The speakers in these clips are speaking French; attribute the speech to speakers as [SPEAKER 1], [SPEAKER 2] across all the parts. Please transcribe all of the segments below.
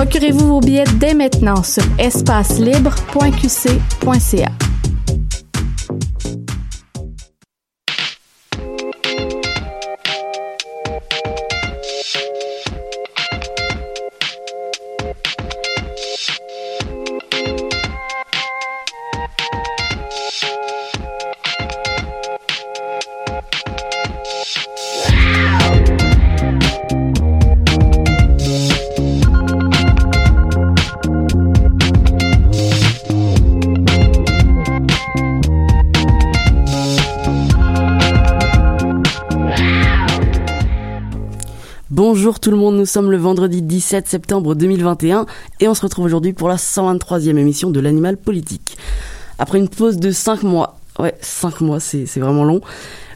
[SPEAKER 1] Procurez-vous vos billets dès maintenant sur espacelibre.qc.ca.
[SPEAKER 2] nous sommes le vendredi 17 septembre 2021 et on se retrouve aujourd'hui pour la 123e émission de l'Animal Politique. Après une pause de 5 mois, ouais 5 mois c'est vraiment long,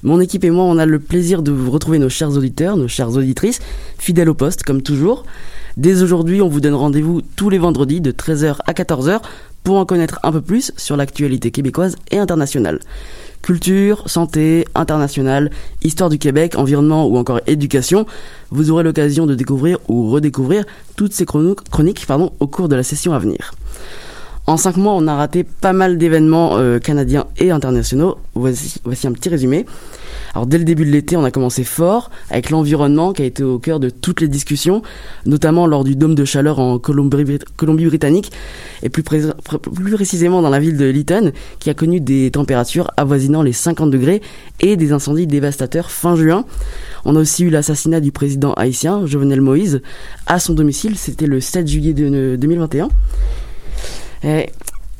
[SPEAKER 2] mon équipe et moi on a le plaisir de vous retrouver nos chers auditeurs, nos chères auditrices, fidèles au poste comme toujours. Dès aujourd'hui on vous donne rendez-vous tous les vendredis de 13h à 14h pour en connaître un peu plus sur l'actualité québécoise et internationale. Culture, santé, internationale, histoire du Québec, environnement ou encore éducation, vous aurez l'occasion de découvrir ou redécouvrir toutes ces chroniques au cours de la session à venir. En cinq mois, on a raté pas mal d'événements euh, canadiens et internationaux. Voici, voici un petit résumé. Alors dès le début de l'été, on a commencé fort avec l'environnement qui a été au cœur de toutes les discussions, notamment lors du dôme de chaleur en Colombie-Britannique et plus, précisément dans la ville de Lytton qui a connu des températures avoisinant les 50 degrés et des incendies dévastateurs fin juin. On a aussi eu l'assassinat du président haïtien Jovenel Moïse à son domicile, c'était le 7 juillet 2021.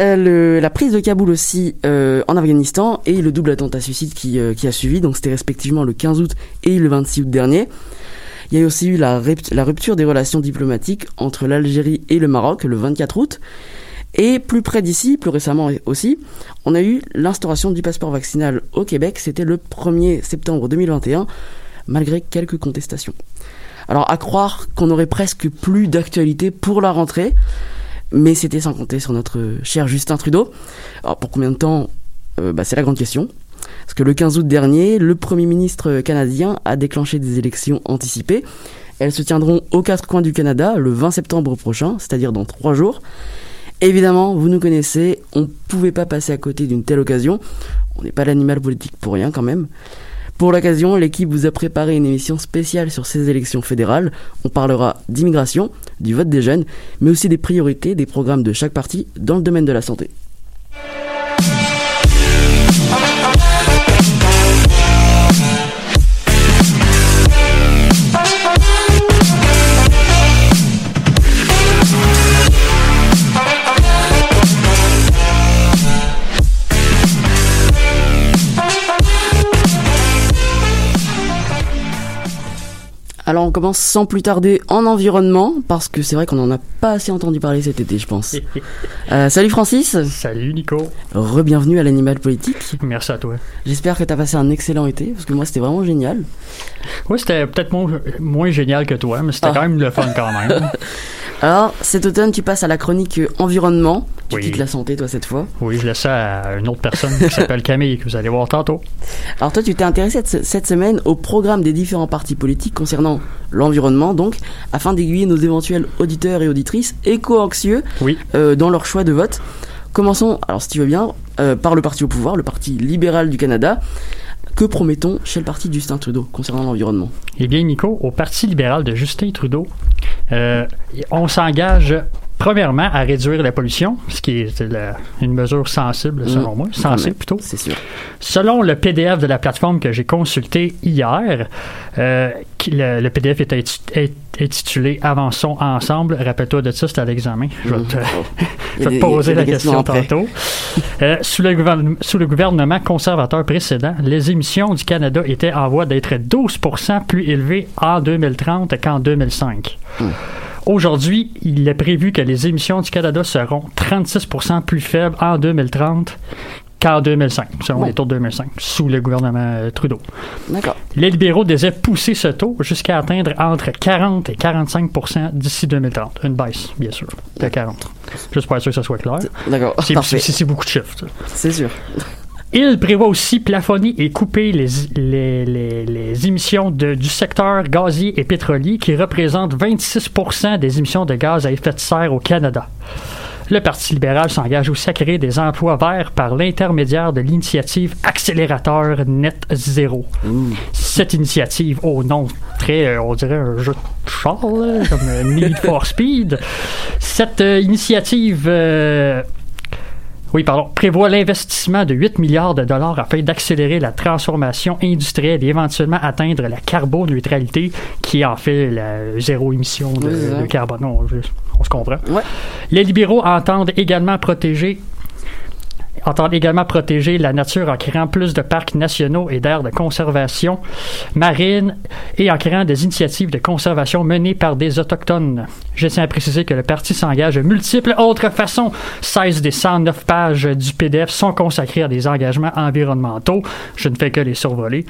[SPEAKER 2] Euh, la prise de Kaboul aussi euh, en Afghanistan et le double attentat suicide qui, euh, a suivi, donc c'était respectivement le 15 août et le 26 août dernier. Il y a aussi eu la, la rupture des relations diplomatiques entre l'Algérie et le Maroc le 24 août. Et plus près d'ici, plus récemment aussi, on a eu l'instauration du passeport vaccinal au Québec, c'était le 1er septembre 2021, malgré quelques contestations. Alors à croire qu'on aurait presque plus d'actualité pour la rentrée, mais c'était sans compter sur notre cher Justin Trudeau. Alors pour combien de temps euh, bah, C'est la grande question. Parce que le 15 août dernier, le Premier ministre canadien a déclenché des élections anticipées. Elles se tiendront aux quatre coins du Canada le 20 septembre prochain, c'est-à-dire dans trois jours. Évidemment, vous nous connaissez, on ne pouvait pas passer à côté d'une telle occasion. On n'est pas l'animal politique pour rien quand même. Pour l'occasion, l'équipe vous a préparé une émission spéciale sur ces élections fédérales. On parlera d'immigration, du vote des jeunes, mais aussi des priorités des programmes de chaque parti dans le domaine de la santé. Alors on commence sans plus tarder en environnement, parce que c'est vrai qu'on en a pas assez entendu parler cet été, je pense. Euh, salut Francis.
[SPEAKER 3] Salut Nico.
[SPEAKER 2] Re-bienvenue à l'animal politique.
[SPEAKER 3] Merci à toi.
[SPEAKER 2] J'espère que tu as passé un excellent été, parce que moi c'était vraiment génial.
[SPEAKER 3] Oui, c'était peut-être moins, moins génial que toi, mais c'était
[SPEAKER 2] Ah.
[SPEAKER 3] quand même le fun quand même.
[SPEAKER 2] Alors cet automne tu passes à la chronique euh, environnement. Tu
[SPEAKER 3] Oui.
[SPEAKER 2] quittes la santé toi cette fois.
[SPEAKER 3] oui, je laisse ça à une autre personne qui s'appelle Camille, que vous allez voir tantôt.
[SPEAKER 2] Alors toi tu t'es intéressé cette- cette semaine au programme des différents partis politiques concernant l'environnement, donc afin d'aiguiller nos éventuels auditeurs et auditrices éco-anxieux
[SPEAKER 3] Oui.
[SPEAKER 2] euh, dans leur choix de vote. Commençons, alors si tu veux bien, euh, par le parti au pouvoir, le Parti libéral du Canada. Que promettons chez le parti de Justin Trudeau concernant l'environnement?
[SPEAKER 3] Eh bien, Nico, au Parti libéral de Justin Trudeau, euh, on s'engage premièrement à réduire la pollution, ce qui est la- une mesure sensible selon
[SPEAKER 2] Mmh.
[SPEAKER 3] moi,
[SPEAKER 2] même,
[SPEAKER 3] plutôt.
[SPEAKER 2] C'est sûr.
[SPEAKER 3] Selon le PDF de la plateforme que j'ai consulté hier, euh, le, le PDF est inti- est intitulé Avançons ensemble. Rappelle-toi de ça, c'était à l'examen. Je vais te, je
[SPEAKER 2] des-
[SPEAKER 3] te poser
[SPEAKER 2] y a
[SPEAKER 3] la question tantôt. Euh, sous, le gouvernement, sous le gouvernement conservateur précédent, les émissions du Canada étaient en voie d'être 12% plus élevées en 2030 qu'en 2005.
[SPEAKER 2] Hmm.
[SPEAKER 3] Aujourd'hui, il est prévu que les émissions du Canada seront 36% plus faibles en 2030 qu'en 2005, selon les taux de 2005, sous le gouvernement euh, Trudeau.
[SPEAKER 2] D'accord.
[SPEAKER 3] Les libéraux désirent pousser ce taux jusqu'à atteindre entre 40 et 45% d'ici 2030. Une baisse, bien sûr, de 40. Juste pour être sûr que ça soit clair.
[SPEAKER 2] D'accord.
[SPEAKER 3] C'est beaucoup de chiffres.
[SPEAKER 2] C'est sûr.
[SPEAKER 3] Il prévoit aussi plafonner et couper les, les, les, émissions de- du secteur gazier et pétrolier qui représentent 26% des émissions de gaz à effet de serre au Canada. Le Parti libéral s'engage aussi à créer des emplois verts par l'intermédiaire de l'initiative Accélérateur Net Zéro. Cette initiative, au nom très, euh, on dirait un jeu de char, comme Need for Speed, cette euh, initiative euh, oui, pardon, prévoit l'investissement de 8 milliards de dollars afin d'accélérer la transformation industrielle et éventuellement atteindre la carboneutralité, qui est en fait la zéro émission de,
[SPEAKER 2] Oui,
[SPEAKER 3] carbone. On se comprend.
[SPEAKER 2] Ouais.
[SPEAKER 3] Les libéraux entendent également protéger entendent également protéger la nature en créant plus de parcs nationaux et d'aires de conservation marine et en créant des initiatives de conservation menées par des autochtones. Je tiens à préciser que le parti s'engage de multiples autres façons. 16 des 109 pages du PDF sont consacrées à des engagements environnementaux. Je ne fais que les survoler.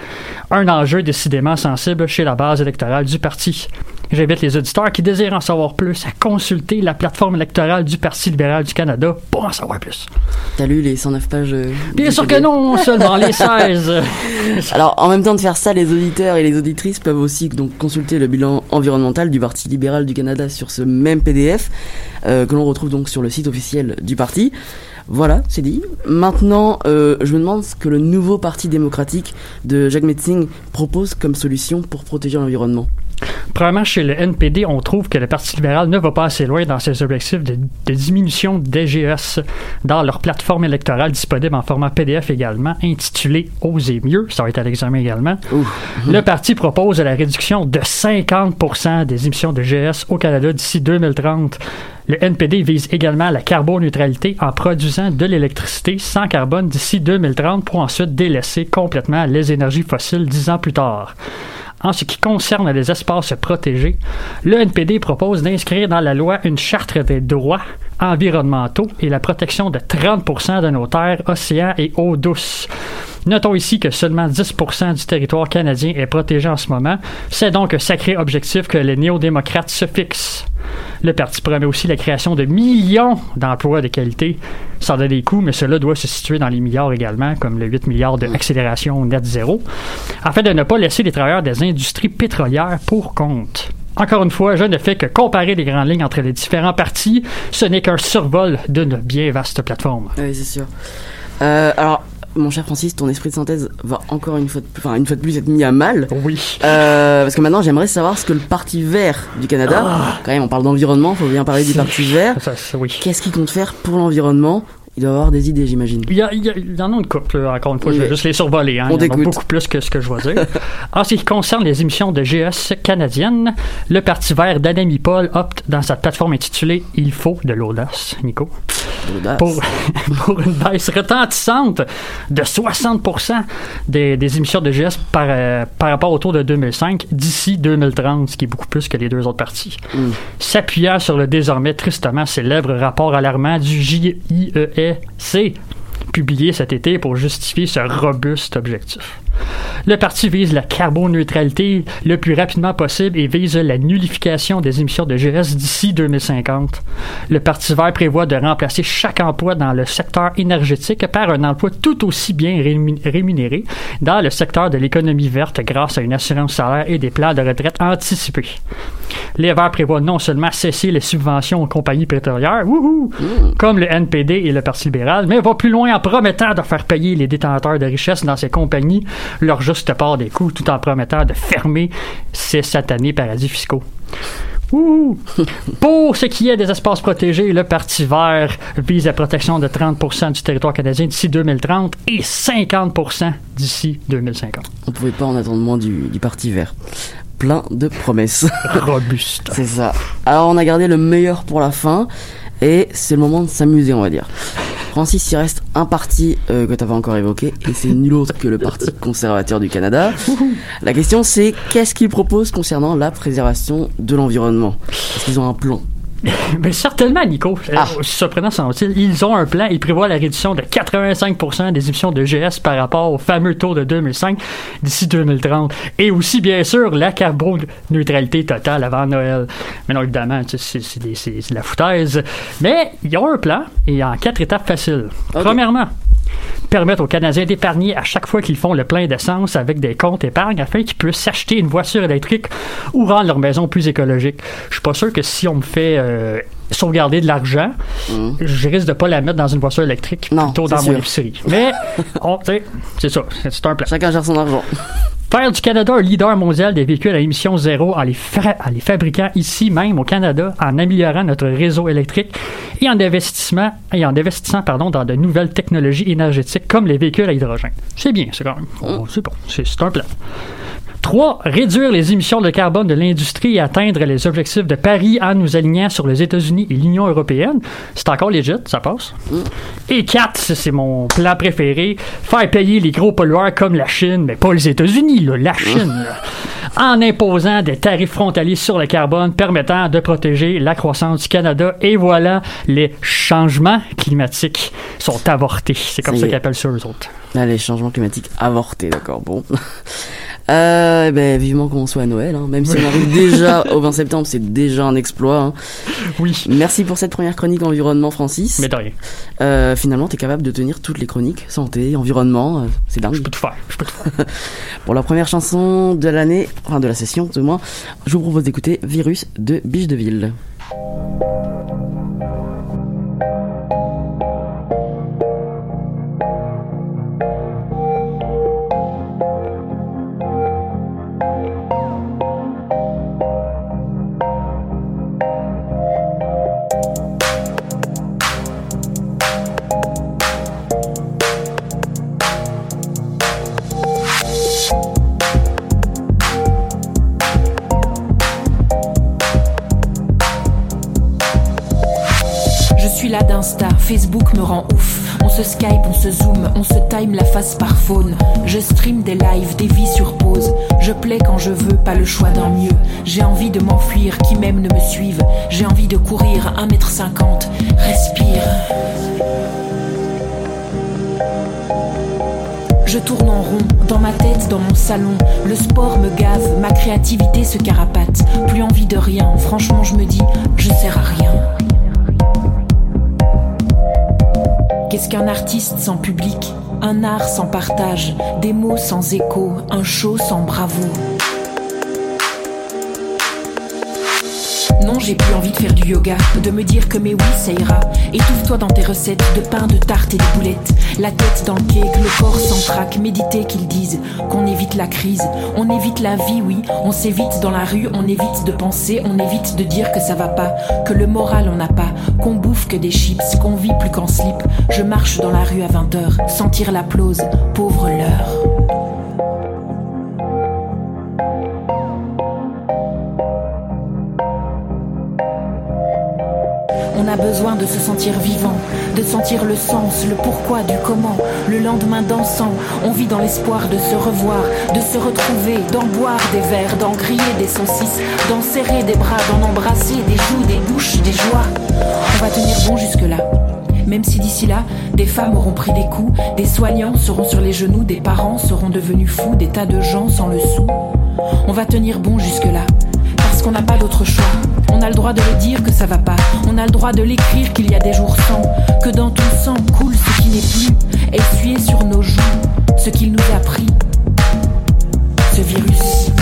[SPEAKER 3] Un enjeu décidément sensible chez la base électorale du parti. J'invite les auditeurs qui désirent en savoir plus à consulter la plateforme électorale du Parti libéral du Canada pour en savoir plus.
[SPEAKER 2] T'as lu les 109 pages euh,
[SPEAKER 3] Bien sûr que non, seulement les 16.
[SPEAKER 2] Alors, en même temps de faire ça, les auditeurs et les auditrices peuvent aussi donc consulter le bilan environnemental du Parti libéral du Canada sur ce même PDF euh, que l'on retrouve donc sur le site officiel du parti. Voilà, c'est dit. Maintenant, euh, je me demande ce que le nouveau Parti démocratique de Jacques Metzing propose comme solution pour protéger l'environnement.
[SPEAKER 3] Premièrement, chez le NPD, on trouve que le Parti libéral ne va pas assez loin dans ses objectifs de, de diminution DGS dans leur plateforme électorale disponible en format PDF également, intitulée Oser mieux. Ça va être à l'examen également. Le parti propose la réduction de 50% des émissions de GS au Canada d'ici 2030. Le NPD vise également la carboneutralité en produisant de l'électricité sans carbone d'ici 2030 pour ensuite délaisser complètement les énergies fossiles dix ans plus tard. En ce qui concerne les espaces protégés, le NPD propose d'inscrire dans la loi une charte des droits environnementaux et la protection de 30% de nos terres, océans et eaux douces. Notons ici que seulement 10% du territoire canadien est protégé en ce moment. C'est donc un sacré objectif que les néo-démocrates se fixent. Le parti promet aussi la création de millions d'emplois de qualité. Ça donne des coûts, mais cela doit se situer dans les milliards également, comme le 8 milliards d'accélération net zéro, afin de ne pas laisser les travailleurs des industries pétrolières pour compte. Encore une fois, je ne fais que comparer les grandes lignes entre les différents partis. Ce n'est qu'un survol d'une bien vaste plateforme.
[SPEAKER 2] Oui, c'est sûr. Euh, alors, mon cher Francis, ton esprit de synthèse va encore une fois de, enfin, une fois de plus être mis à mal.
[SPEAKER 3] Oui.
[SPEAKER 2] Euh, parce que maintenant, j'aimerais savoir ce que le Parti vert du Canada, quand même, on parle d'environnement, faut bien parler du Parti vert. Qu'est-ce qu'il compte faire pour l'environnement Il doit avoir des idées, j'imagine.
[SPEAKER 3] Il y, a, il, y a, il y en a une couple, encore une fois, je vais juste les survoler. Hein.
[SPEAKER 2] On
[SPEAKER 3] Il y en a beaucoup plus que ce que je vais dire. en ce qui concerne les émissions de GS canadiennes, le Parti vert d'Adami Paul opte dans sa plateforme intitulée Il faut de l'audace, Nico, pour, pour une baisse retentissante de 60% des, des émissions de GS par, euh, par rapport au taux de 2005 d'ici 2030, ce qui est beaucoup plus que les deux autres partis.
[SPEAKER 2] Mm.
[SPEAKER 3] S'appuyant sur le désormais tristement célèbre rapport alarmant du JIEC publié cet été pour justifier ce robuste objectif. Le parti vise la carboneutralité le plus rapidement possible et vise la nullification des émissions de GS d'ici 2050. Le Parti vert prévoit de remplacer chaque emploi dans le secteur énergétique par un emploi tout aussi bien rému- rémunéré dans le secteur de l'économie verte grâce à une assurance salaire et des plans de retraite anticipés. Les Verts prévoient non seulement cesser les subventions aux compagnies pétrolières, comme le NPD et le Parti libéral, mais va plus loin en promettant de faire payer les détenteurs de richesses dans ces compagnies leur juste part des coûts, tout en promettant de fermer ces satanés paradis fiscaux. Ouh. Pour ce qui est des espaces protégés, le Parti vert vise la protection de 30% du territoire canadien d'ici 2030 et 50 d'ici 2050.
[SPEAKER 2] On pouvait pas en attendre moins du, du Parti vert. Plein de promesses.
[SPEAKER 3] Robuste.
[SPEAKER 2] C'est ça. Alors on a gardé le meilleur pour la fin et c'est le moment de s'amuser on va dire. Francis, il reste un parti euh, que tu pas encore évoqué et c'est nul autre que le Parti conservateur du Canada. La question c'est qu'est-ce qu'ils proposent concernant la préservation de l'environnement? Est-ce qu'ils ont un plan?
[SPEAKER 3] Mais certainement, Nico. Euh,
[SPEAKER 2] Ah.
[SPEAKER 3] surprenant sont-ils, ils ont un plan. Ils prévoient la réduction de 85 des émissions de GS par rapport au fameux taux de 2005 d'ici 2030. Et aussi, bien sûr, la carboneutralité totale avant Noël. Mais non, évidemment, c'est de la foutaise. Mais ils ont un plan et en quatre étapes faciles. Premièrement, permettre aux Canadiens d'épargner à chaque fois qu'ils font le plein d'essence avec des comptes épargne afin qu'ils puissent s'acheter une voiture électrique ou rendre leur maison plus écologique. Je suis pas sûr que si on me fait euh, sauvegarder de l'argent,
[SPEAKER 2] Mhm.
[SPEAKER 3] je risque de pas la mettre dans une voiture électrique,
[SPEAKER 2] Non,
[SPEAKER 3] plutôt dans mon
[SPEAKER 2] sûr.
[SPEAKER 3] épicerie. Mais, c'est ça, c'est un plan.
[SPEAKER 2] Chacun gère son argent.
[SPEAKER 3] Faire du Canada un leader mondial des véhicules à émission zéro en les, en les fabriquant ici même au Canada, en améliorant notre réseau électrique et en investissement et en investissant pardon, dans de nouvelles technologies énergétiques comme les véhicules à hydrogène. C'est bien, c'est quand même. oh, c'est bon, c'est un plan. 3. Réduire les émissions de carbone de l'industrie et atteindre les objectifs de Paris en nous alignant sur les États-Unis et l'Union européenne. C'est encore legit, ça passe. Et 4, c'est mon plan préféré, faire payer les gros pollueurs comme la Chine, mais pas les États-Unis, là, la Chine, là, en imposant des tarifs frontaliers sur le carbone permettant de protéger la croissance du Canada. Et voilà, les changements climatiques sont avortés. C'est comme
[SPEAKER 2] Ça
[SPEAKER 3] qu'ils appellent ça, eux autres.
[SPEAKER 2] Les changements climatiques avortés, d'accord, bon. Euh, ben, vivement qu'on soit à Noël, hein. même si on arrive déjà au 20 septembre, c'est déjà un exploit. hein.
[SPEAKER 3] Oui,
[SPEAKER 2] Merci pour cette première chronique environnement, Francis.
[SPEAKER 3] mais de rien.
[SPEAKER 2] Euh, finalement, t'es capable de tenir toutes les chroniques, santé, environnement, euh, c'est dingue.
[SPEAKER 3] Je peux tout faire. Je peux tout faire.
[SPEAKER 2] Pour la première chanson de l'année, enfin de la session, du moins, je vous propose d'écouter Virus de Biche de Ville.
[SPEAKER 4] d'Insta, Facebook me rend ouf. On se Skype, on se zoom, on se time la face par phone. Je stream des lives, des vies sur pause. Je plais quand je veux, pas le choix d'un mieux. J'ai envie de m'enfuir, qui même ne me suive. J'ai envie de courir 1m50. Respire. Je tourne en rond, dans ma tête, dans mon salon. Le sport me gave, ma créativité se carapate. Plus envie de rien, franchement je me dis, je sers à rien. Qu'est-ce qu'un artiste sans public? Un art sans partage, des mots sans écho, un show sans bravo. Non, j'ai plus envie de faire du yoga, de me dire que mais oui, ça ira. Étouffe-toi dans tes recettes de pain, de tarte et de boulettes. La tête dans le cake, le corps sans trac, méditer qu'ils disent qu'on évite la crise, on évite la vie, oui, on s'évite dans la rue, on évite de penser, on évite de dire que ça va pas, que le moral on n'a pas, qu'on bouffe que des chips, qu'on vit plus qu'en slip. Je marche dans la rue à 20h, sentir l'applause, pauvre l'heure. On a besoin de se sentir vivant, de sentir le sens, le pourquoi du comment. Le lendemain dansant, on vit dans l'espoir de se revoir, de se retrouver, d'en boire des verres, d'en griller des saucisses, d'en serrer des bras, d'en embrasser des joues, des bouches, des joies. On va tenir bon jusque-là. Même si d'ici là, des femmes auront pris des coups, des soignants seront sur les genoux, des parents seront devenus fous, des tas de gens sans le sou. On va tenir bon jusque-là, parce qu'on n'a pas d'autre choix. On a le droit de le dire que ça va pas. On a le droit de l'écrire qu'il y a des jours sans. Que dans tout sang coule ce qui n'est plus. Essuyer sur nos joues ce qu'il nous a pris. Ce virus.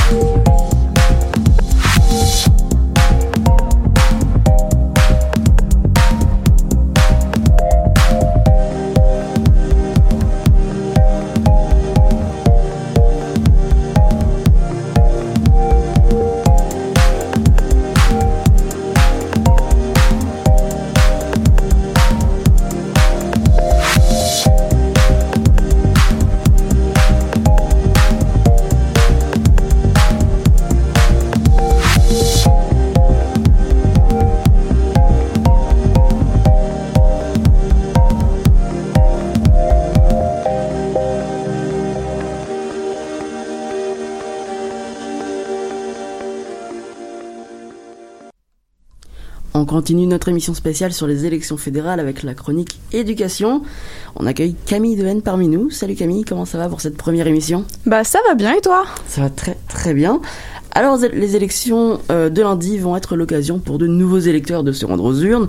[SPEAKER 2] Continue notre émission spéciale sur les élections fédérales avec la chronique éducation. On accueille Camille Dehaene parmi nous. Salut Camille, comment ça va pour cette première émission?
[SPEAKER 5] Bah ça va bien et toi?
[SPEAKER 2] Ça va très très bien. Alors les élections euh, de lundi vont être l'occasion pour de nouveaux électeurs de se rendre aux urnes.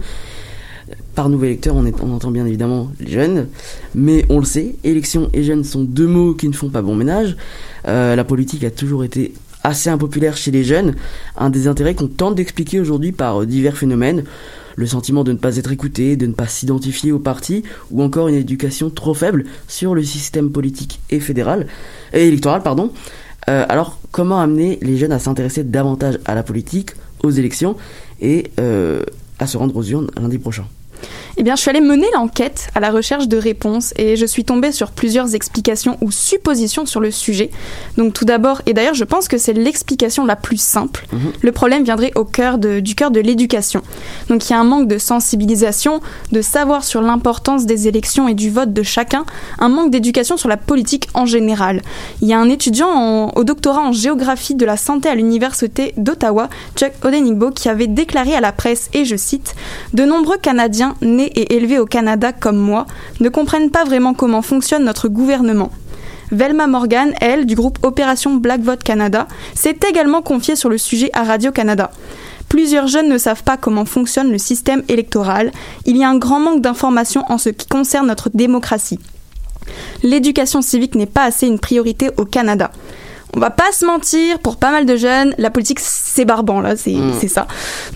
[SPEAKER 2] Par nouveaux électeurs, on, est, on entend bien évidemment les jeunes, mais on le sait, élections et jeunes sont deux mots qui ne font pas bon ménage. Euh, la politique a toujours été assez impopulaire chez les jeunes, un des intérêts qu'on tente d'expliquer aujourd'hui par divers phénomènes, le sentiment de ne pas être écouté, de ne pas s'identifier au parti, ou encore une éducation trop faible sur le système politique et fédéral, et électoral, pardon. Euh, alors, comment amener les jeunes à s'intéresser davantage à la politique, aux élections, et euh, à se rendre aux urnes lundi prochain?
[SPEAKER 5] Eh bien, je suis allée mener l'enquête à la recherche de réponses et je suis tombée sur plusieurs explications ou suppositions sur le sujet. Donc, tout d'abord, et d'ailleurs, je pense que c'est l'explication la plus simple.
[SPEAKER 2] Mhm.
[SPEAKER 5] Le problème viendrait au cœur de, du cœur de l'éducation. Donc, il y a un manque de sensibilisation, de savoir sur l'importance des élections et du vote de chacun, un manque d'éducation sur la politique en général. Il y a un étudiant en- au doctorat en géographie de la santé à l'université d'Ottawa, Chuck Odenigbo, qui avait déclaré à la presse, et je cite, De nombreux Canadiens nés et élevés au Canada comme moi ne comprennent pas vraiment comment fonctionne notre gouvernement. Velma Morgan, elle, du groupe Opération Black Vote Canada, s'est également confiée sur le sujet à Radio-Canada. Plusieurs jeunes ne savent pas comment fonctionne le système électoral. Il y a un grand manque d'informations en ce qui concerne notre démocratie. L'éducation civique n'est pas assez une priorité au Canada. On va pas se mentir, pour pas mal de jeunes, la politique c'est barbant là, c'est
[SPEAKER 2] Mm.
[SPEAKER 5] c'est ça.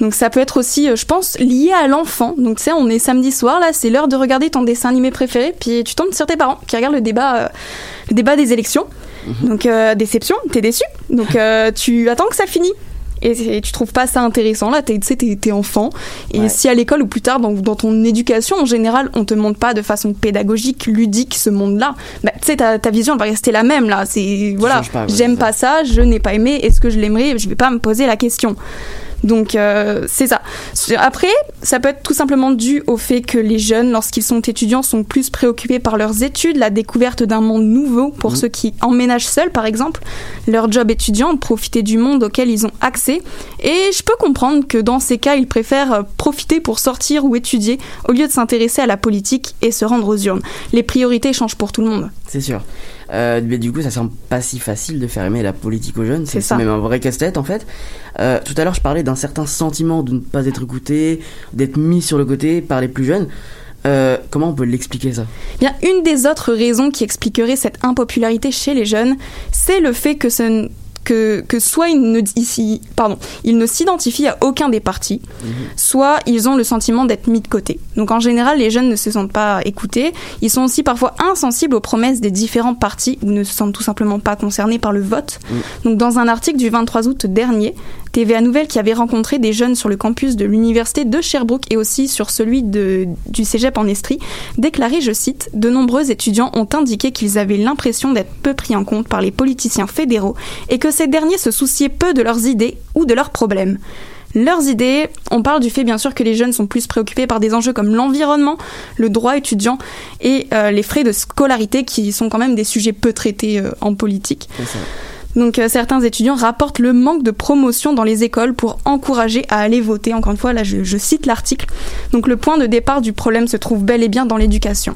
[SPEAKER 5] Donc ça peut être aussi, euh, je pense, lié à l'enfant. Donc tu sais, on est samedi soir là, c'est l'heure de regarder ton dessin animé préféré, puis tu tombes sur tes parents qui regardent le débat, euh, le débat des élections. Donc euh, déception, t'es déçu. Donc euh, tu attends que ça finisse. Et, et tu trouves pas ça intéressant là, t'es- tu sais, t'es t'es enfant. Et
[SPEAKER 2] Ouais.
[SPEAKER 5] si à l'école ou plus tard dans, dans ton éducation en général, on te montre pas de façon pédagogique, ludique ce monde-là, bah, tu sais, ta, ta vision elle va rester la même là. C'est voilà, j'aime pas ça, je n'ai pas aimé, est-ce que je l'aimerais? Je vais pas me poser la question. Donc euh, c'est ça. Après, ça peut être tout simplement dû au fait que les jeunes, lorsqu'ils sont étudiants, sont plus préoccupés par leurs études, la découverte d'un monde nouveau pour
[SPEAKER 2] Mhm.
[SPEAKER 5] ceux qui emménagent seuls, par exemple, leur job étudiant, profiter du monde auquel ils ont accès. Et je peux comprendre que dans ces cas, ils préfèrent euh, profiter pour sortir ou étudier au lieu de s'intéresser à la politique et se rendre aux urnes. Les priorités changent pour tout le monde.
[SPEAKER 2] C'est sûr. Euh, mais du coup, ça semble pas si facile de faire aimer la politique aux jeunes.
[SPEAKER 5] C'est ça.
[SPEAKER 2] même un vrai casse-tête en fait. Euh, tout à l'heure, je parlais d'un certain sentiment de ne pas être écouté, d'être mis sur le côté par les plus jeunes. Euh, comment on peut l'expliquer ça?
[SPEAKER 5] Bien, une des autres raisons qui expliquerait cette impopularité chez les jeunes, c'est le fait que ce que, que soit ils ne, ici, pardon, ils ne s'identifient à aucun des partis, soit ils ont le sentiment d'être mis de côté. Donc en général, les jeunes ne se sentent pas écoutés. Ils sont aussi parfois insensibles aux promesses des différents partis ou ne se sentent tout simplement pas concernés par le vote. Donc dans un article du 23 août dernier, TVA Nouvelle qui avait rencontré des jeunes sur le campus de l'université de Sherbrooke et aussi sur celui de, du cégep en Estrie, déclarait, je cite, De nombreux étudiants ont indiqué qu'ils avaient l'impression d'être peu pris en compte par les politiciens fédéraux et que ces derniers se souciaient peu de leurs idées ou de leurs problèmes. Leurs idées, on parle du fait bien sûr que les jeunes sont plus préoccupés par des enjeux comme l'environnement, le droit étudiant et euh, les frais de scolarité qui sont quand même des sujets peu traités euh, en politique. Donc euh, certains étudiants rapportent le manque de promotion dans les écoles pour encourager à aller voter. Encore une fois, là je, je cite l'article. Donc le point de départ du problème se trouve bel et bien dans l'éducation.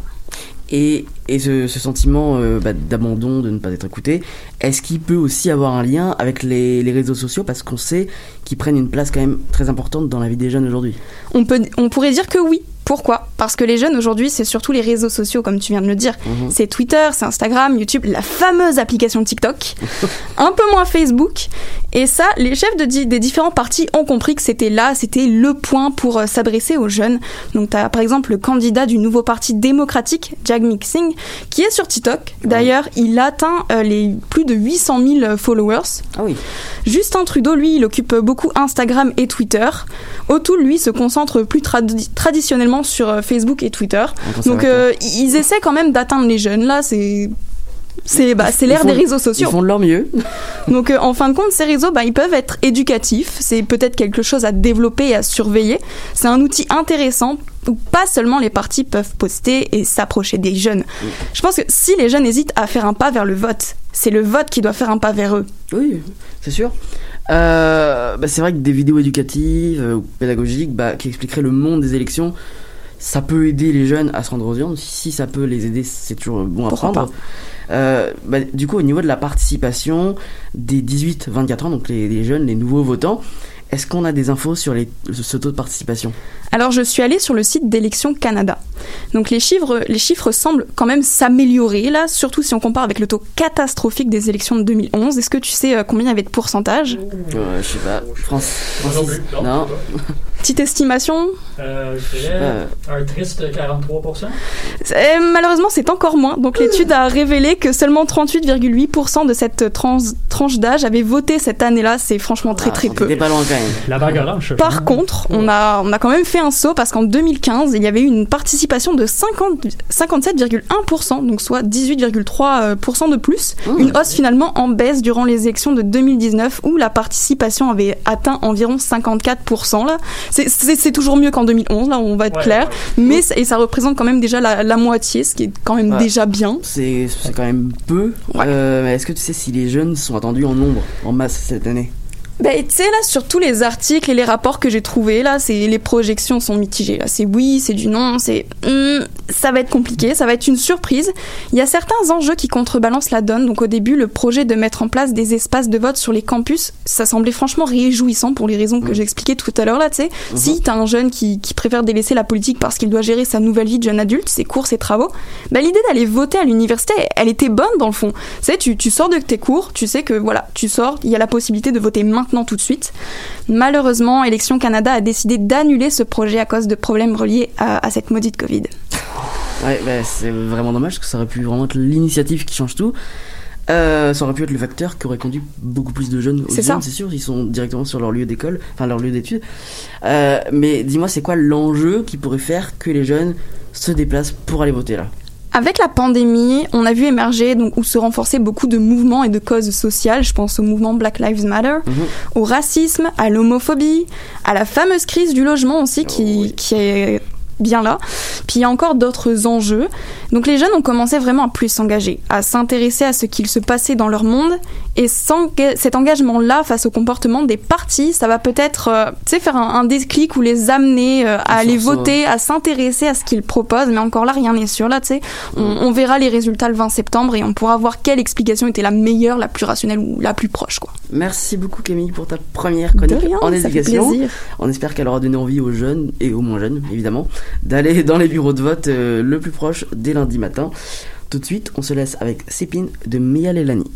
[SPEAKER 2] Et, et ce, ce sentiment euh, bah, d'abandon, de ne pas être écouté, est-ce qu'il peut aussi avoir un lien avec les, les réseaux sociaux? Parce qu'on sait qu'ils prennent une place quand même très importante dans la vie des jeunes aujourd'hui
[SPEAKER 5] On, peut, on pourrait dire que oui. Pourquoi? Parce que les jeunes aujourd'hui, c'est surtout les réseaux sociaux, comme tu viens de le dire.
[SPEAKER 2] Mhm.
[SPEAKER 5] C'est Twitter, c'est Instagram, YouTube, la fameuse application TikTok, un peu moins Facebook. Et ça, les chefs de di- des différents partis ont compris que c'était là, c'était le point pour euh, s'adresser aux jeunes. Donc, tu as par exemple le candidat du nouveau parti démocratique, Jagmeet Singh, qui est sur TikTok. D'ailleurs, il atteint euh, les plus de 800 000 followers.
[SPEAKER 2] Ah oui.
[SPEAKER 5] Justin Trudeau, lui, il occupe beaucoup Instagram et Twitter. O'Toole, lui, se concentre plus tradi- traditionnellement sur euh, Facebook et Twitter. Donc, euh, ils essaient quand même d'atteindre les jeunes. Là, c'est. C'est bah,
[SPEAKER 2] Ils
[SPEAKER 5] l'ère des réseaux
[SPEAKER 2] Ils
[SPEAKER 5] sociaux.
[SPEAKER 2] font de leur mieux.
[SPEAKER 5] Donc euh, en fin de compte, ces réseaux, bah, ils peuvent être éducatifs. C'est peut-être quelque chose à développer et à surveiller. C'est un outil intéressant où pas seulement les partis peuvent poster et s'approcher des jeunes. Je pense que si les jeunes hésitent à faire un pas vers le vote, c'est le vote qui doit faire un pas vers eux.
[SPEAKER 2] Oui, c'est sûr. Euh, bah, c'est vrai que des vidéos éducatives euh, ou pédagogiques bah, qui expliqueraient le monde des élections, ça peut aider les jeunes à se rendre aux urnes. Si ça peut les aider, c'est toujours bon à
[SPEAKER 5] Pourquoi
[SPEAKER 2] prendre. Euh, bah, du coup, au niveau de la participation des 18-24 ans, donc les, les jeunes, les nouveaux votants, est-ce qu'on a des infos sur les, ce taux de participation?
[SPEAKER 5] Alors je suis allée sur le site d'Élections Canada. Donc les chiffres, les chiffres semblent quand même s'améliorer là, surtout si on compare avec le taux catastrophique des élections de 2011. Est-ce que tu sais euh, combien il y avait de pourcentage?
[SPEAKER 2] Euh, Je sais pas. France,
[SPEAKER 3] Moi non.
[SPEAKER 2] Non.
[SPEAKER 5] Petite estimation
[SPEAKER 3] Euh, je dirais un triste 43%.
[SPEAKER 5] Euh, Malheureusement, c'est encore moins. Donc l'étude a révélé que seulement 38,8% de cette trans- tranche d'âge avait voté cette année-là. C'est franchement très
[SPEAKER 2] Ah,
[SPEAKER 5] très peu.
[SPEAKER 2] pas loin quand même.
[SPEAKER 3] La bague.
[SPEAKER 5] Par contre, on a, on a quand même fait un saut parce qu'en 2015, il y avait eu une participation de 50 57,1%, donc soit 18,3% de plus.
[SPEAKER 2] Mmh.
[SPEAKER 5] Une hausse finalement en baisse durant les élections de 2019 où la participation avait atteint environ 54%. Là. C'est- toujours mieux qu'en 2011, là on va être
[SPEAKER 3] Ouais,
[SPEAKER 5] clair.
[SPEAKER 3] ouais.
[SPEAKER 5] Mais ça- et ça représente quand même déjà la, la moitié, ce qui est quand même
[SPEAKER 2] Ouais.
[SPEAKER 5] déjà bien.
[SPEAKER 2] C'est quand même peu.
[SPEAKER 5] Ouais.
[SPEAKER 2] Euh, est-ce que tu sais si les jeunes sont attendus en nombre, en masse cette année?
[SPEAKER 5] Ben, tu sais, là, sur tous les articles et les rapports que j'ai trouvés, là, c'est les projections sont mitigées. Là, c'est oui, c'est du non, c'est hum, ça va être compliqué, ça va être une surprise. Il y a certains enjeux qui contrebalancent la donne. Donc, au début, le projet de mettre en place des espaces de vote sur les campus, ça semblait franchement réjouissant pour les raisons que j'expliquais tout à l'heure, là, tu sais. Si t'as un jeune qui, qui préfère délaisser la politique parce qu'il doit gérer sa nouvelle vie de jeune adulte, ses cours, ses travaux, ben, l'idée d'aller voter à l'université, elle était bonne dans le fond. Tu sais, tu, tu sors de tes cours, tu sais que voilà, tu sors, il y a la possibilité de voter maintenant tout de suite. Malheureusement, Élections Canada a décidé d'annuler ce projet à cause de problèmes reliés à, à cette maudite Covid.
[SPEAKER 2] Ouais, bah, c'est vraiment dommage parce que ça aurait pu vraiment être l'initiative qui change tout. Euh, ça aurait pu être le facteur qui aurait conduit beaucoup plus de jeunes aux
[SPEAKER 5] c'est
[SPEAKER 2] sûr, ils sont directement sur leur lieu d'école, enfin leur lieu d'études. Euh, mais dis-moi, c'est quoi l'enjeu qui pourrait faire que les jeunes se déplacent pour aller voter là?
[SPEAKER 5] Avec la pandémie, on a vu émerger donc, ou se renforcer beaucoup de mouvements et de causes sociales. Je pense au mouvement Black Lives Matter,
[SPEAKER 2] Mhm.
[SPEAKER 5] au racisme, à l'homophobie, à la fameuse crise du logement aussi qui, qui est bien là. Puis il y a encore d'autres enjeux. Donc les jeunes ont commencé vraiment à plus s'engager, à s'intéresser à ce qu'il se passait dans leur monde. Et sans cet engagement-là face au comportement des partis, ça va peut-être euh, faire un, un déclic ou les amener euh, à aller voter, à s'intéresser à ce qu'ils proposent. Mais encore là, rien n'est sûr. Là, tu sais, on, on verra les résultats le 20 septembre et on pourra voir quelle explication était la meilleure, la plus rationnelle ou la plus proche. Quoi.
[SPEAKER 2] Merci beaucoup Camille pour ta première chronique
[SPEAKER 5] rien,
[SPEAKER 2] en éducation. On espère qu'elle aura donné envie aux jeunes et aux moins jeunes, évidemment, d'aller dans les bureaux de vote euh, le plus proche dès lundi matin. Tout de suite, on se laisse avec Sépine de Mia Lelani.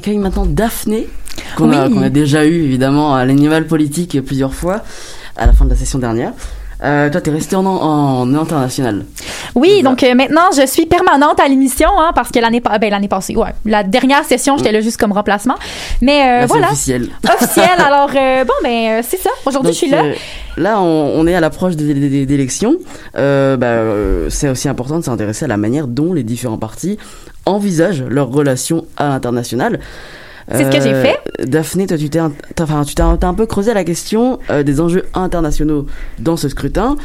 [SPEAKER 2] Accueille maintenant Daphné, qu'on a, déjà eu évidemment à l'animal politique plusieurs fois à la fin de la session dernière. Euh, toi, t'es resté en, en international.
[SPEAKER 6] Oui, donc euh, maintenant, je suis permanente à l'émission, hein, parce que l'année ben, passée, ouais, la dernière session, j'étais là juste comme remplacement. Mais euh,
[SPEAKER 2] Là,
[SPEAKER 6] voilà,
[SPEAKER 2] officiel.
[SPEAKER 6] officiel. Alors, euh, bon, ben, c'est ça. Aujourd'hui, je suis là.
[SPEAKER 2] là, on, on est à l'approche des, des- des- d'élections. Bah, euh, c'est aussi important de s'intéresser à la manière dont les différents partis envisagent leurs relations à l'international.
[SPEAKER 6] C'est ce que j'ai fait.
[SPEAKER 2] Daphné, toi, tu t'es, un- enfin, un peu creusé la question euh, des enjeux internationaux dans ce scrutin.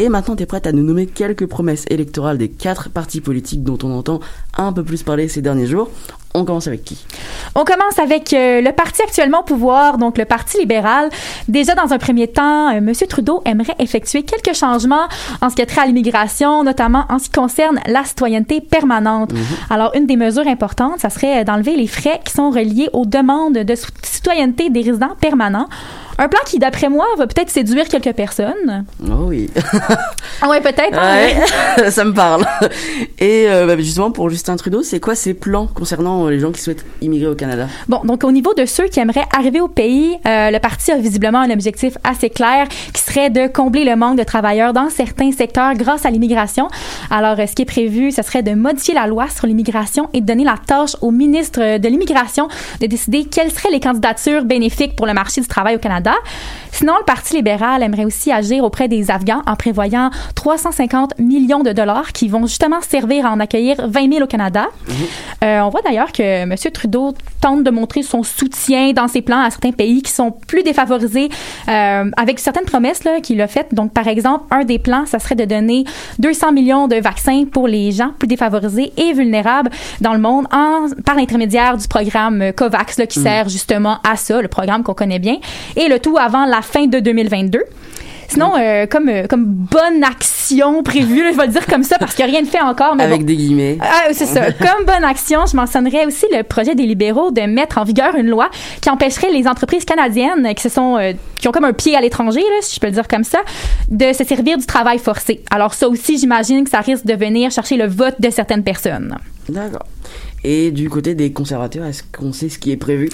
[SPEAKER 2] Et maintenant, tu es prête à nous nommer quelques promesses électorales des quatre partis politiques dont on entend un peu plus parler ces derniers jours. On commence avec qui?
[SPEAKER 6] On commence avec euh, le parti actuellement au pouvoir, donc le Parti libéral. Déjà, dans un premier temps, euh, M. Trudeau aimerait effectuer quelques changements en ce qui a trait à l'immigration, notamment en ce qui concerne la citoyenneté permanente. Alors, une des mesures importantes, ça serait d'enlever les frais qui sont reliés aux demandes de citoyenneté des résidents permanents. Un plan qui, d'après moi, va peut-être séduire quelques personnes.
[SPEAKER 2] Oh oui.
[SPEAKER 6] Ah ouais, peut-être. hein,
[SPEAKER 2] Ouais, ça me parle. Et euh, bah, justement, pour Justin Trudeau, c'est quoi ses plans concernant euh, les gens qui souhaitent immigrer au Canada?
[SPEAKER 6] Bon, donc au niveau de ceux qui aimeraient arriver au pays, euh, le parti a visiblement un objectif assez clair qui serait de combler le manque de travailleurs dans certains secteurs grâce à l'immigration. Alors, ce qui est prévu, ce serait de modifier la loi sur l'immigration et de donner la tâche au ministre de l'immigration de décider quelles seraient les candidatures bénéfiques pour le marché du travail au Canada. da Sinon, le Parti libéral aimerait aussi agir auprès des Afghans en prévoyant 350 millions de dollars qui vont justement servir à en accueillir 20 000 au Canada. Euh, on voit d'ailleurs que M. Trudeau tente de montrer son soutien dans ses plans à certains pays qui sont plus défavorisés euh, avec certaines promesses qu'il a faites. Donc, par exemple, un des plans, ça serait de donner 200 millions de vaccins pour les gens plus défavorisés et vulnérables dans le monde en, par l'intermédiaire du programme euh, COVAX là, qui sert justement à ça, le programme qu'on connaît bien, et le tout avant la fin de 2022. Sinon, euh, comme, euh, comme bonne action prévue, là, je vais le dire comme ça parce qu'il n'y a rien de fait encore, mais
[SPEAKER 2] Avec
[SPEAKER 6] bon.
[SPEAKER 2] des guillemets.
[SPEAKER 6] Ah, c'est ça. Comme bonne action, je mentionnerais aussi le projet des libéraux de mettre en vigueur une loi qui empêcherait les entreprises canadiennes qui se sont euh, qui ont comme un pied à l'étranger, si je peux le dire comme ça, de se servir du travail forcé. Alors ça aussi, j'imagine que ça risque de venir chercher le vote de certaines personnes.
[SPEAKER 2] D'accord. Et du côté des conservateurs, est-ce qu'on sait ce qui est prévu?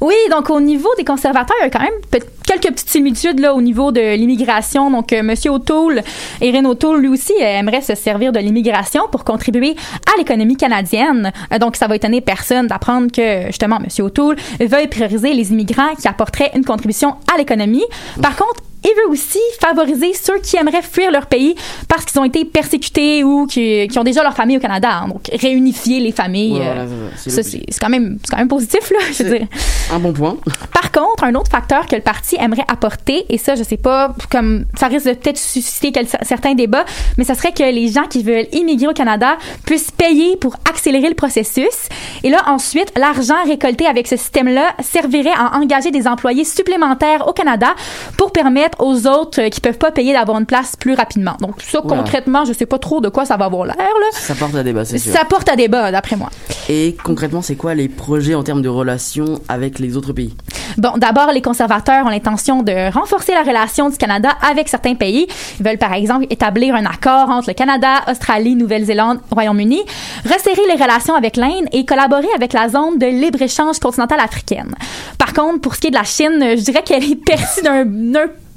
[SPEAKER 6] Oui, donc au niveau des conservateurs, il y a quand même peut- quelques petites similitudes là au niveau de l'immigration. Donc euh, Monsieur O'Toole, Erin O'Toole, lui aussi euh, aimerait se servir de l'immigration pour contribuer à l'économie canadienne. Euh, donc ça va étonner personne d'apprendre que justement Monsieur O'Toole veuille prioriser les immigrants qui apporteraient une contribution à l'économie. Par contre, il veut aussi favoriser ceux qui aimeraient fuir leur pays parce qu'ils ont été persécutés ou qui, qui ont déjà leur famille au Canada. Donc, réunifier les familles,
[SPEAKER 2] Ouais,
[SPEAKER 6] euh,
[SPEAKER 2] c'est
[SPEAKER 6] quand, même- c'est quand même positif, là, je veux dire.
[SPEAKER 2] Un bon point.
[SPEAKER 6] Par contre, un autre facteur que le parti aimerait apporter, et ça, je sais pas, comme ça risque de peut-être susciter quel- certains débats, mais ça serait que les gens qui veulent immigrer au Canada puissent payer pour accélérer le processus. Et là, ensuite, l'argent récolté avec ce système-là servirait à engager des employés supplémentaires au Canada pour permettre aux autres euh, qui peuvent pas payer d'avoir une place plus rapidement. Donc, ça,
[SPEAKER 2] Oula.
[SPEAKER 6] concrètement, je sais pas trop de quoi ça va avoir l'air, là.
[SPEAKER 2] Ça porte à débat, c'est sûr.
[SPEAKER 6] Ça porte à débat, d'après moi.
[SPEAKER 2] Et concrètement, c'est quoi les projets en termes de relations avec les autres pays?
[SPEAKER 6] Bon, d'abord, les conservateurs ont l'intention de renforcer la relation du Canada avec certains pays. Ils veulent, par exemple, établir un accord entre le Canada, Australie, Nouvelle-Zélande, Royaume-Uni, resserrer les relations avec l'Inde et collaborer avec la zone de libre-échange continentale africaine. Par contre, pour ce qui est de la Chine, je dirais qu'elle est perçue d'un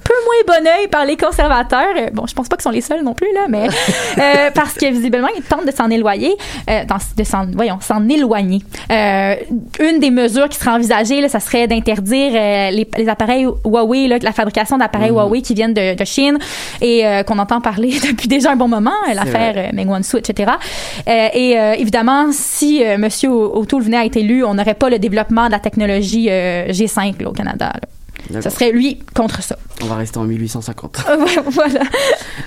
[SPEAKER 6] peu moins bon œil par les conservateurs. Euh, Bon, je pense pas qu'ils sont les seuls non plus, là, mais euh, parce que visiblement, ils tentent de s'en éloigner, euh, dans- de s'en, voyons, s'en éloigner. Euh, une des mesures qui serait envisagée, là, ça serait d'interdire euh, les, les appareils Huawei, là, la fabrication d'appareils Huawei qui viennent de, de Chine et euh, qu'on entend parler depuis déjà un bon moment, l'affaire Meng Wanzhou, etc. Euh, et euh, évidemment, si euh, Monsieur O'Toole venait à être élu, on n'aurait pas le développement de la technologie euh, G5 là, au Canada. là. Ça serait lui contre ça.
[SPEAKER 2] On va rester en 1850.
[SPEAKER 6] voilà.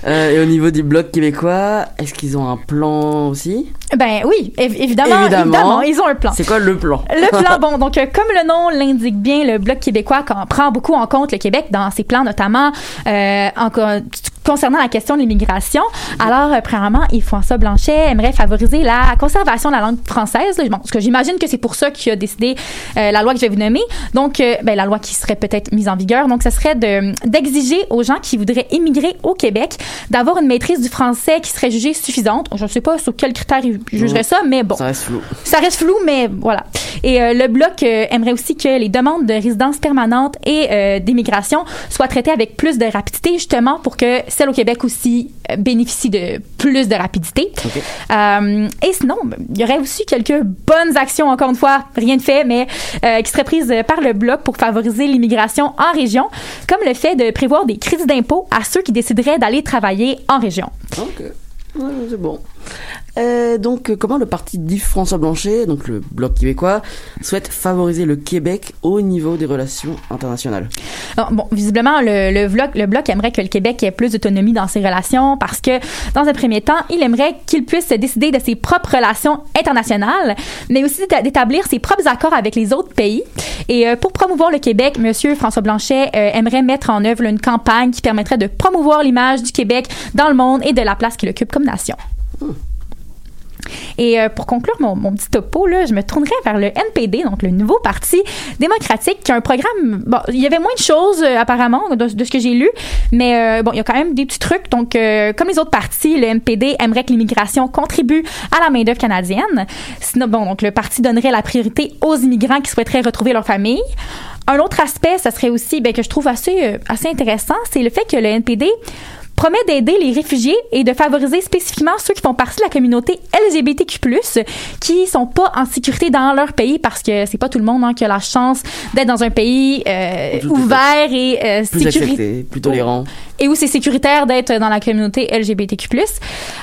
[SPEAKER 2] Euh, et au niveau du bloc québécois, est-ce qu'ils ont un plan aussi?
[SPEAKER 6] Ben oui, év- évidemment,
[SPEAKER 2] Évidemment.
[SPEAKER 6] évidemment, ils ont un plan.
[SPEAKER 2] C'est quoi le plan?
[SPEAKER 6] Le plan, bon, donc euh, comme le nom l'indique bien, le Bloc québécois con- prend beaucoup en compte le Québec dans ses plans, notamment euh, en concernant la question de l'immigration. Alors, euh, premièrement, Yves-François Blanchet aimerait favoriser la conservation de la langue française. Bon, parce que j'imagine que c'est pour ça qu'il a décidé euh, la loi que je vais vous nommer. Donc, euh, ben, la loi qui serait peut-être mise en vigueur. Donc, ce serait de d'exiger aux gens qui voudraient immigrer au Québec d'avoir une maîtrise du français qui serait jugée suffisante. Je ne sais pas sur quels critères il jugerait ça, mais bon.
[SPEAKER 2] Ça reste flou.
[SPEAKER 6] Ça reste flou, mais voilà. Et euh, le bloc aimerait aussi que les demandes de résidence permanente et d'immigration soient traitées avec plus de rapidité, justement, pour que celles au Québec aussi euh, bénéficient de plus de rapidité. Euh, et sinon, il y aurait aussi quelques bonnes actions, encore une fois, rien de fait, mais euh, qui seraient prises par le bloc pour favoriser l'immigration en région, comme le fait de prévoir des crédits d'impôt à ceux qui décideraient d'aller travailler en région.
[SPEAKER 2] Ok. Ouais, c'est bon. Euh, donc, euh, comment le parti d'Yves-François Blanchet, donc le Bloc québécois, souhaite favoriser le Québec au niveau des relations internationales
[SPEAKER 6] Alors, bon, visiblement, le, le, bloc, le bloc aimerait que le Québec ait plus d'autonomie dans ses relations parce que, dans un premier temps, il aimerait qu'il puisse décider de ses propres relations internationales, mais aussi d'éta- d'établir ses propres accords avec les autres pays. Et euh, pour promouvoir le Québec, Monsieur François Blanchet euh, aimerait mettre en œuvre une campagne qui permettrait de promouvoir l'image du Québec dans le monde et de la place qu'il occupe comme nation. Et euh, pour conclure mon, petit topo, là, je me tournerai vers le NPD, donc le nouveau parti démocratique, qui a un programme. Bon, il y avait moins de choses euh, apparemment de, ce que j'ai lu, mais euh, bon, il y a quand même des petits trucs. Donc, comme les autres partis, le NPD aimerait que l'immigration contribue à la main d'œuvre canadienne. Sinon, bon, donc le parti donnerait la priorité aux immigrants qui souhaiteraient retrouver leur famille. Un autre aspect, ça serait aussi ben, que je trouve assez assez intéressant, c'est le fait que le NPD promet d'aider les réfugiés et de favoriser spécifiquement ceux qui font partie de la communauté LGBTQ+, qui sont pas en sécurité dans leur pays parce que c'est pas tout le monde hein, qui a la chance d'être dans un pays euh, ouvert et euh,
[SPEAKER 2] Plus
[SPEAKER 6] sécuri-
[SPEAKER 2] accepté, plus tolérant.
[SPEAKER 6] Et où c'est sécuritaire d'être dans la communauté LGBTQ+.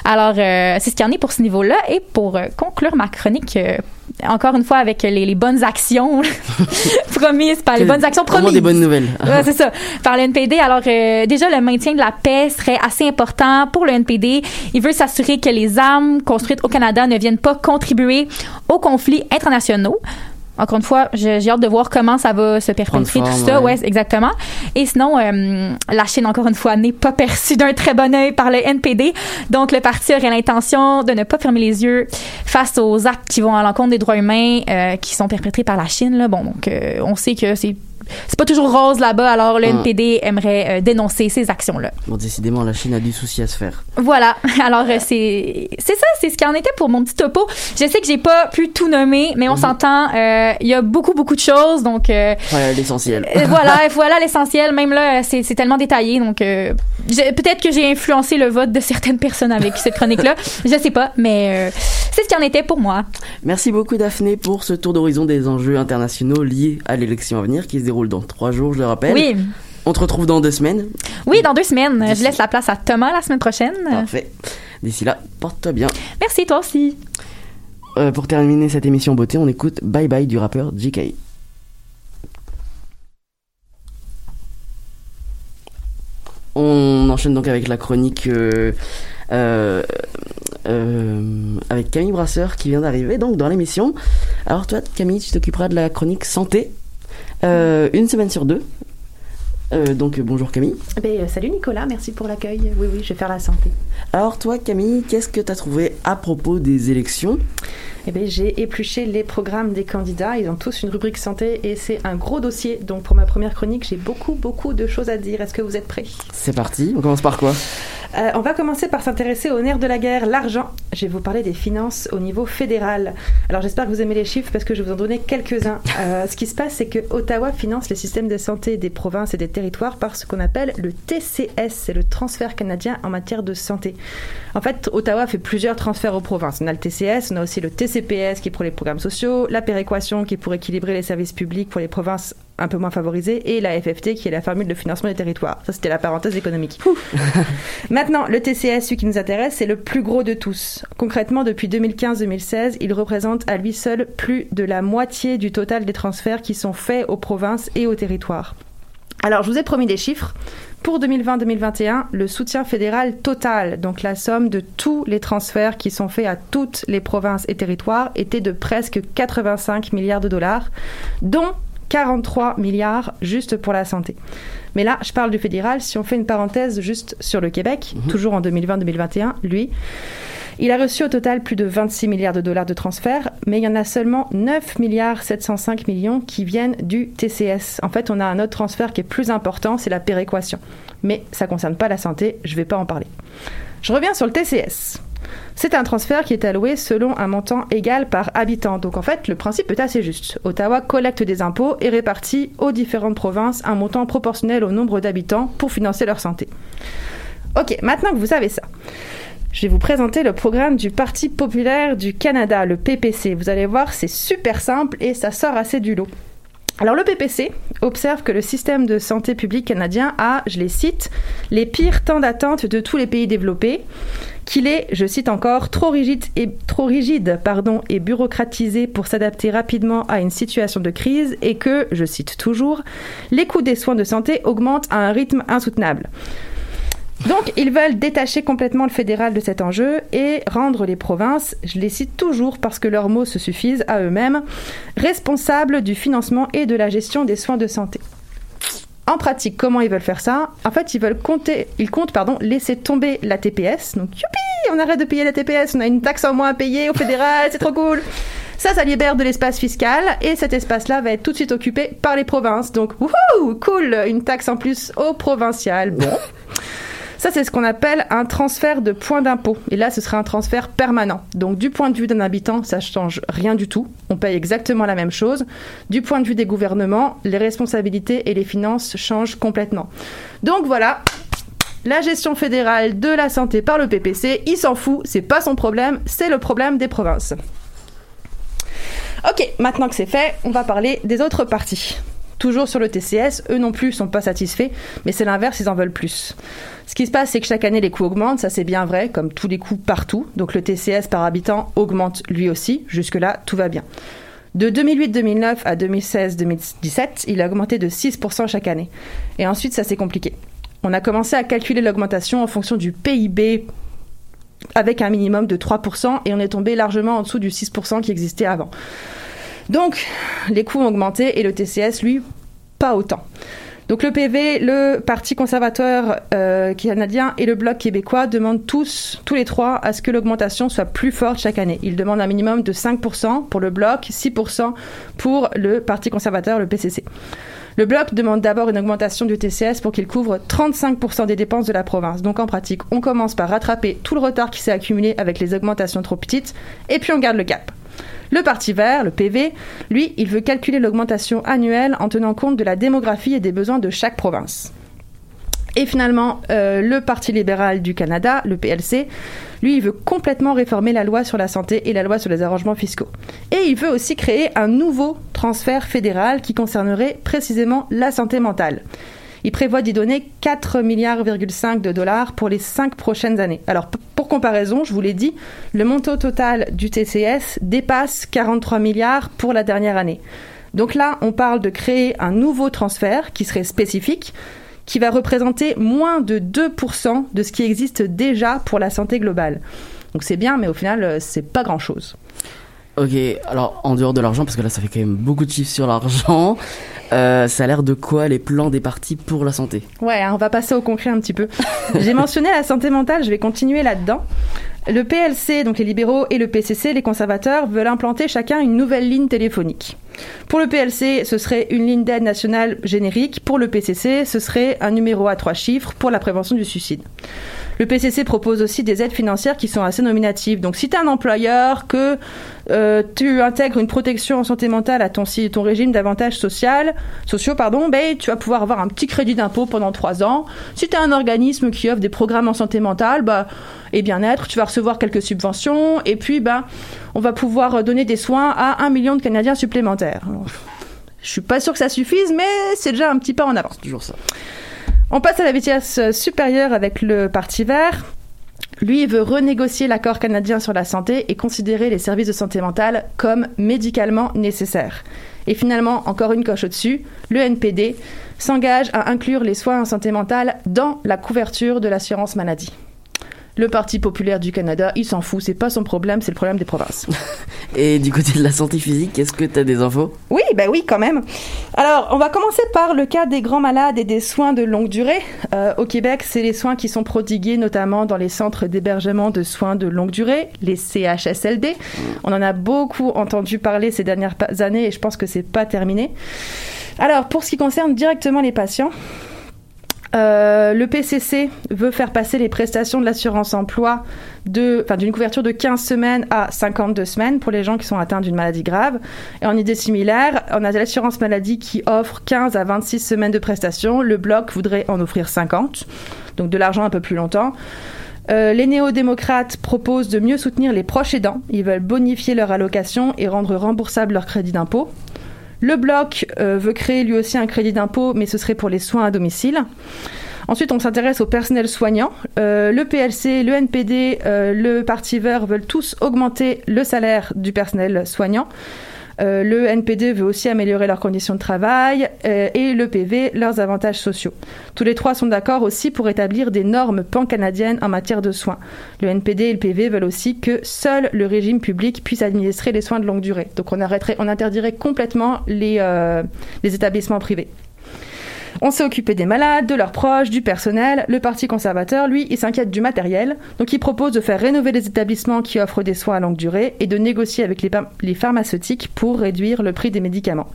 [SPEAKER 6] Alors, euh, c'est ce qu'il y en est pour ce niveau-là. Et pour euh, conclure ma chronique, euh, encore une fois, avec les, les bonnes actions promises par les bonnes actions promises.
[SPEAKER 2] des bonnes nouvelles.
[SPEAKER 6] Ouais, c'est ça. Par le NPD. Alors, déjà, le maintien de la paix serait assez important pour le NPD. Il veut s'assurer que les armes construites au Canada ne viennent pas contribuer aux conflits internationaux. Encore une fois, j'ai hâte de voir comment ça va se perpétrer, tout ça.
[SPEAKER 2] ouais.
[SPEAKER 6] Ouais, exactement. Et sinon, euh, la Chine, encore une fois, n'est pas perçue d'un très bon œil par le NPD. Donc, le parti aurait l'intention de ne pas fermer les yeux face aux actes qui vont à l'encontre des droits humains euh, qui sont perpétrés par la Chine. Là. Bon, donc, euh, on sait que c'est c'est pas toujours rose là-bas, alors le
[SPEAKER 2] Mm.
[SPEAKER 6] NPD aimerait euh, dénoncer ces actions-là.
[SPEAKER 2] Bon, décidément, la Chine a du souci à se faire.
[SPEAKER 6] Voilà. Alors euh, c'est c'est ça, c'est ce qui en était pour mon petit topo. Je sais que j'ai pas pu tout nommer, mais on s'entend. euh, Il y a beaucoup beaucoup de choses, donc
[SPEAKER 2] Voilà l'essentiel.
[SPEAKER 6] voilà, voilà l'essentiel. Même là, c'est tellement détaillé, donc peut-être que j'ai influencé le vote de certaines personnes avec cette chronique-là. Je sais pas, mais c'est ce qui en était pour moi.
[SPEAKER 2] Merci beaucoup Daphné pour ce tour d'horizon des enjeux internationaux liés à l'élection à venir qui se déroule dans trois jours, je le rappelle.
[SPEAKER 6] Oui.
[SPEAKER 2] On te retrouve dans deux semaines.
[SPEAKER 6] Oui, dans deux semaines. Je laisse la place à Thomas la semaine prochaine.
[SPEAKER 2] Parfait. D'ici là, porte-toi bien.
[SPEAKER 6] Merci, toi aussi.
[SPEAKER 2] Euh, pour terminer cette émission beauté, on écoute Bye Bye du rappeur JK. On enchaîne donc avec la chronique euh, euh, euh, avec Camille Brasseur qui vient d'arriver donc dans l'émission. Alors toi Camille, tu t'occuperas de la chronique santé euh, une semaine sur deux. Euh, donc bonjour Camille.
[SPEAKER 7] Eh ben, euh, salut Nicolas, merci pour l'accueil. Oui, oui, je vais faire la santé.
[SPEAKER 2] Alors toi Camille, qu'est-ce que tu as trouvé à propos des élections?
[SPEAKER 7] Eh ben, j'ai épluché les programmes des candidats. Ils ont tous une rubrique santé et c'est un gros dossier. Donc pour ma première chronique, j'ai beaucoup, beaucoup de choses à dire. Est-ce que vous êtes prêts?
[SPEAKER 2] C'est parti, on commence par quoi?
[SPEAKER 7] Euh, on va commencer par s'intéresser au nerf de la guerre, l'argent. Je vais vous parler des finances au niveau fédéral. Alors j'espère que vous aimez les chiffres parce que je vais vous en donner quelques-uns. Euh, ce qui se passe, c'est que Ottawa finance les systèmes de santé des provinces et des territoires par ce qu'on appelle le TCS, c'est le transfert canadien en matière de santé. En fait, Ottawa fait plusieurs transferts aux provinces. On a le TCS, on a aussi le TCPS qui est pour les programmes sociaux, la péréquation qui est pour équilibrer les services publics pour les provinces un peu moins favorisées et la FFT qui est la formule de financement des territoires. Ça, c'était la parenthèse économique. Maintenant, le TCS, celui qui nous intéresse, c'est le plus gros de tous. Concrètement, depuis 2015-2016, il représente à lui seul plus de la moitié du total des transferts qui sont faits aux provinces et aux territoires. Alors, je vous ai promis des chiffres. Pour 2020-2021, le soutien fédéral total, donc la somme de tous les transferts qui sont faits à toutes les provinces et territoires, était de presque 85 milliards de dollars, dont 43 milliards juste pour la santé. Mais là, je parle du fédéral. Si on fait une parenthèse juste sur le Québec, toujours en 2020-2021, lui, il a reçu au total plus de 26 milliards de dollars de transferts, mais il y en a seulement 9 milliards 705 millions qui viennent du TCS. En fait, on a un autre transfert qui est plus important, c'est la péréquation. Mais ça ne concerne pas la santé, je ne vais pas en parler. Je reviens sur le TCS. C'est un transfert qui est alloué selon un montant égal par habitant. Donc en fait, le principe est assez juste. Ottawa collecte des impôts et répartit aux différentes provinces un montant proportionnel au nombre d'habitants pour financer leur santé. Ok, maintenant que vous savez ça, je vais vous présenter le programme du Parti populaire du Canada, le PPC. Vous allez voir, c'est super simple et ça sort assez du lot. Alors le PPC observe que le système de santé publique canadien a, je les cite, les pires temps d'attente de tous les pays développés, qu'il est, je cite encore, trop rigide et bureaucratisé pour s'adapter rapidement à une situation de crise et que, je cite toujours, les coûts des soins de santé augmentent à un rythme insoutenable. Donc, ils veulent détacher complètement le fédéral de cet enjeu et rendre les provinces, je les cite toujours parce que leurs mots se suffisent à eux-mêmes, responsables du financement et de la gestion des soins de santé. En pratique, comment ils veulent faire ça En fait, ils veulent compter, ils comptent pardon, laisser tomber la TPS. Donc, youpi, on arrête de payer la TPS, on a une taxe en moins à payer au fédéral, c'est trop cool. Ça, ça libère de l'espace fiscal et cet espace-là va être tout de suite occupé par les provinces. Donc, wouhou, cool, une taxe en plus au provincial. Bon. Ça, c'est ce qu'on appelle un transfert de points d'impôt. Et là, ce sera un transfert permanent. Donc, du point de vue d'un habitant, ça change rien du tout. On paye exactement la même chose. Du point de vue des gouvernements, les responsabilités et les finances changent complètement. Donc voilà. La gestion fédérale de la santé par le PPC, il s'en fout, c'est pas son problème, c'est le problème des provinces. Ok, maintenant que c'est fait, on va parler des autres parties. Toujours sur le TCS, eux non plus sont pas satisfaits, mais c'est l'inverse, ils en veulent plus. Ce qui se passe, c'est que chaque année, les coûts augmentent, ça c'est bien vrai, comme tous les coûts partout. Donc le TCS par habitant augmente lui aussi, jusque-là, tout va bien. De 2008-2009 à 2016-2017, il a augmenté de 6% chaque année. Et ensuite, ça s'est compliqué. On a commencé à calculer l'augmentation en fonction du PIB avec un minimum de 3% et on est tombé largement en dessous du 6% qui existait avant. Donc, les coûts ont augmenté et le TCS, lui, pas autant. Donc le PV, le Parti conservateur euh, canadien et le Bloc québécois demandent tous, tous les trois, à ce que l'augmentation soit plus forte chaque année. Ils demandent un minimum de 5% pour le Bloc, 6% pour le Parti conservateur, le PCC. Le Bloc demande d'abord une augmentation du TCS pour qu'il couvre 35% des dépenses de la province. Donc en pratique, on commence par rattraper tout le retard qui s'est accumulé avec les augmentations trop petites, et puis on garde le cap. Le Parti vert, le PV, lui, il veut calculer l'augmentation annuelle en tenant compte de la démographie et des besoins de chaque province. Et finalement, euh, le Parti libéral du Canada, le PLC, lui, il veut complètement réformer la loi sur la santé et la loi sur les arrangements fiscaux. Et il veut aussi créer un nouveau transfert fédéral qui concernerait précisément la santé mentale. Il prévoit d'y donner 4 milliards de dollars pour les 5 prochaines années. Alors pour comparaison, je vous l'ai dit, le montant total du TCS dépasse 43 milliards pour la dernière année. Donc là, on parle de créer un nouveau transfert qui serait spécifique, qui va représenter moins de 2% de ce qui existe déjà pour la santé globale. Donc c'est bien, mais au final, euh, c'est pas grand-chose.
[SPEAKER 2] Ok, alors en dehors de l'argent, parce que là ça fait quand même beaucoup de chiffres sur l'argent, euh, ça a l'air de quoi les plans des partis pour la santé?
[SPEAKER 7] Ouais, hein, on va passer au concret un petit peu. J'ai mentionné la santé mentale, je vais continuer là-dedans. Le PLC, donc les libéraux, et le PCC, les conservateurs, veulent implanter chacun une nouvelle ligne téléphonique. Pour le PLC, ce serait une ligne d'aide nationale générique. Pour le PCC, ce serait un numéro à trois chiffres pour la prévention du suicide. Le PCC propose aussi des aides financières qui sont assez nominatives. Donc si tu es un employeur, que euh, tu intègres une protection en santé mentale à ton, régime d'avantages sociaux, pardon, ben, tu vas pouvoir avoir un petit crédit d'impôt pendant trois ans. Si tu es un organisme qui offre des programmes en santé mentale bah, et bien-être, tu vas recevoir quelques subventions. Et puis, ben, on va pouvoir donner des soins à un million de Canadiens supplémentaires. Je suis pas sûr que ça suffise, mais c'est déjà un petit pas en avance.
[SPEAKER 2] Toujours ça.
[SPEAKER 7] On passe à la vitesse supérieure avec le Parti vert. Lui, veut renégocier l'accord canadien sur la santé et considérer les services de santé mentale comme médicalement nécessaires. Et finalement, encore une coche au-dessus, le NPD s'engage à inclure les soins en santé mentale dans la couverture de l'assurance maladie. Le Parti populaire du Canada, il s'en fout, c'est pas son problème, c'est le problème des provinces.
[SPEAKER 2] Et du côté de la santé physique, est-ce que tu as des infos?
[SPEAKER 7] Oui, ben oui, quand même. Alors, on va commencer par le cas des grands malades et des soins de longue durée. Euh, au Québec, c'est les soins qui sont prodigués notamment dans les centres d'hébergement de soins de longue durée, les CHSLD. On en a beaucoup entendu parler ces dernières années et je pense que c'est pas terminé. Alors, pour ce qui concerne directement les patients, euh, le PCC veut faire passer les prestations de l'assurance emploi d'une couverture de 15 semaines à 52 semaines pour les gens qui sont atteints d'une maladie grave. Et en idée similaire, on a l'assurance maladie qui offre 15 à 26 semaines de prestations. Le bloc voudrait en offrir 50, donc de l'argent un peu plus longtemps. Euh, les néo-démocrates proposent de mieux soutenir les proches aidants. Ils veulent bonifier leur allocation et rendre remboursable leur crédit d'impôt. Le bloc euh, veut créer lui aussi un crédit d'impôt, mais ce serait pour les soins à domicile. Ensuite, on s'intéresse au personnel soignant. Euh, le PLC, le NPD, euh, le Parti vert veulent tous augmenter le salaire du personnel soignant. Euh, le NPD veut aussi améliorer leurs conditions de travail euh, et le PV leurs avantages sociaux. Tous les trois sont d'accord aussi pour établir des normes pan-canadiennes en matière de soins. Le NPD et le PV veulent aussi que seul le régime public puisse administrer les soins de longue durée. Donc on, arrêterait, on interdirait complètement les, euh, les établissements privés. On s'est occupé des malades, de leurs proches, du personnel. Le Parti conservateur, lui, il s'inquiète du matériel. Donc il propose de faire rénover les établissements qui offrent des soins à longue durée et de négocier avec les, pharmaceutiques pour réduire le prix des médicaments.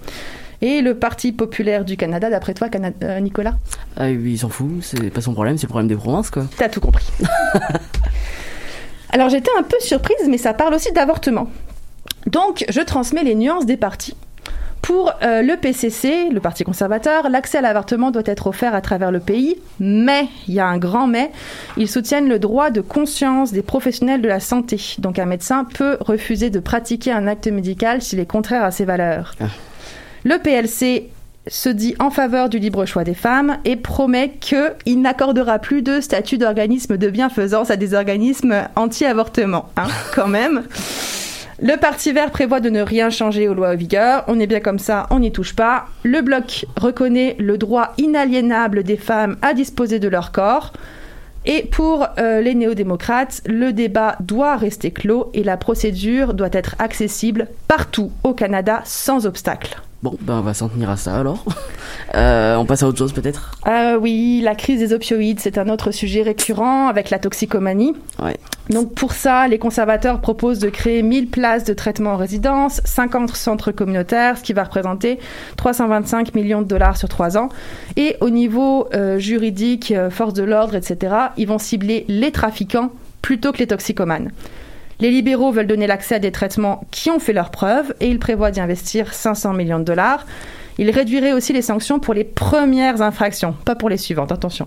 [SPEAKER 7] Et le Parti populaire du Canada, d'après toi, euh, Nicolas?
[SPEAKER 2] Ah oui, il s'en fout, c'est pas son problème, c'est le problème des provinces, quoi.
[SPEAKER 7] T'as tout compris. Alors j'étais un peu surprise, mais ça parle aussi d'avortement. Donc je transmets les nuances des partis pour euh, le PCC, le Parti conservateur, l'accès à l'avortement doit être offert à travers le pays, mais, il y a un grand mais, ils soutiennent le droit de conscience des professionnels de la santé. Donc un médecin peut refuser de pratiquer un acte médical s'il est contraire à ses valeurs. Ah. Le PLC se dit en faveur du libre choix des femmes et promet qu'il n'accordera plus de statut d'organisme de bienfaisance à des organismes anti-avortement, hein, quand même. Le Parti vert prévoit de ne rien changer aux lois en vigueur. On est bien comme ça, on n'y touche pas. Le bloc reconnaît le droit inaliénable des femmes à disposer de leur corps. Et pour euh, les néo-démocrates, le débat doit rester clos et la procédure doit être accessible partout au Canada sans obstacle.
[SPEAKER 2] Bon, ben on va s'en tenir à ça alors. Euh, on passe à autre chose peut-être?
[SPEAKER 7] Euh, Oui, la crise des opioïdes, c'est un autre sujet récurrent avec la toxicomanie.
[SPEAKER 2] Ouais.
[SPEAKER 7] Donc pour ça, les conservateurs proposent de créer 1000 places de traitement en résidence, 50 centres communautaires, ce qui va représenter 325 millions de dollars sur trois ans. Et au niveau euh, juridique, euh, force de l'ordre, etc., ils vont cibler les trafiquants plutôt que les toxicomanes. Les libéraux veulent donner l'accès à des traitements qui ont fait leurs preuves et ils prévoient d'y investir 500 millions de dollars. Ils réduiraient aussi les sanctions pour les premières infractions, pas pour les suivantes, attention.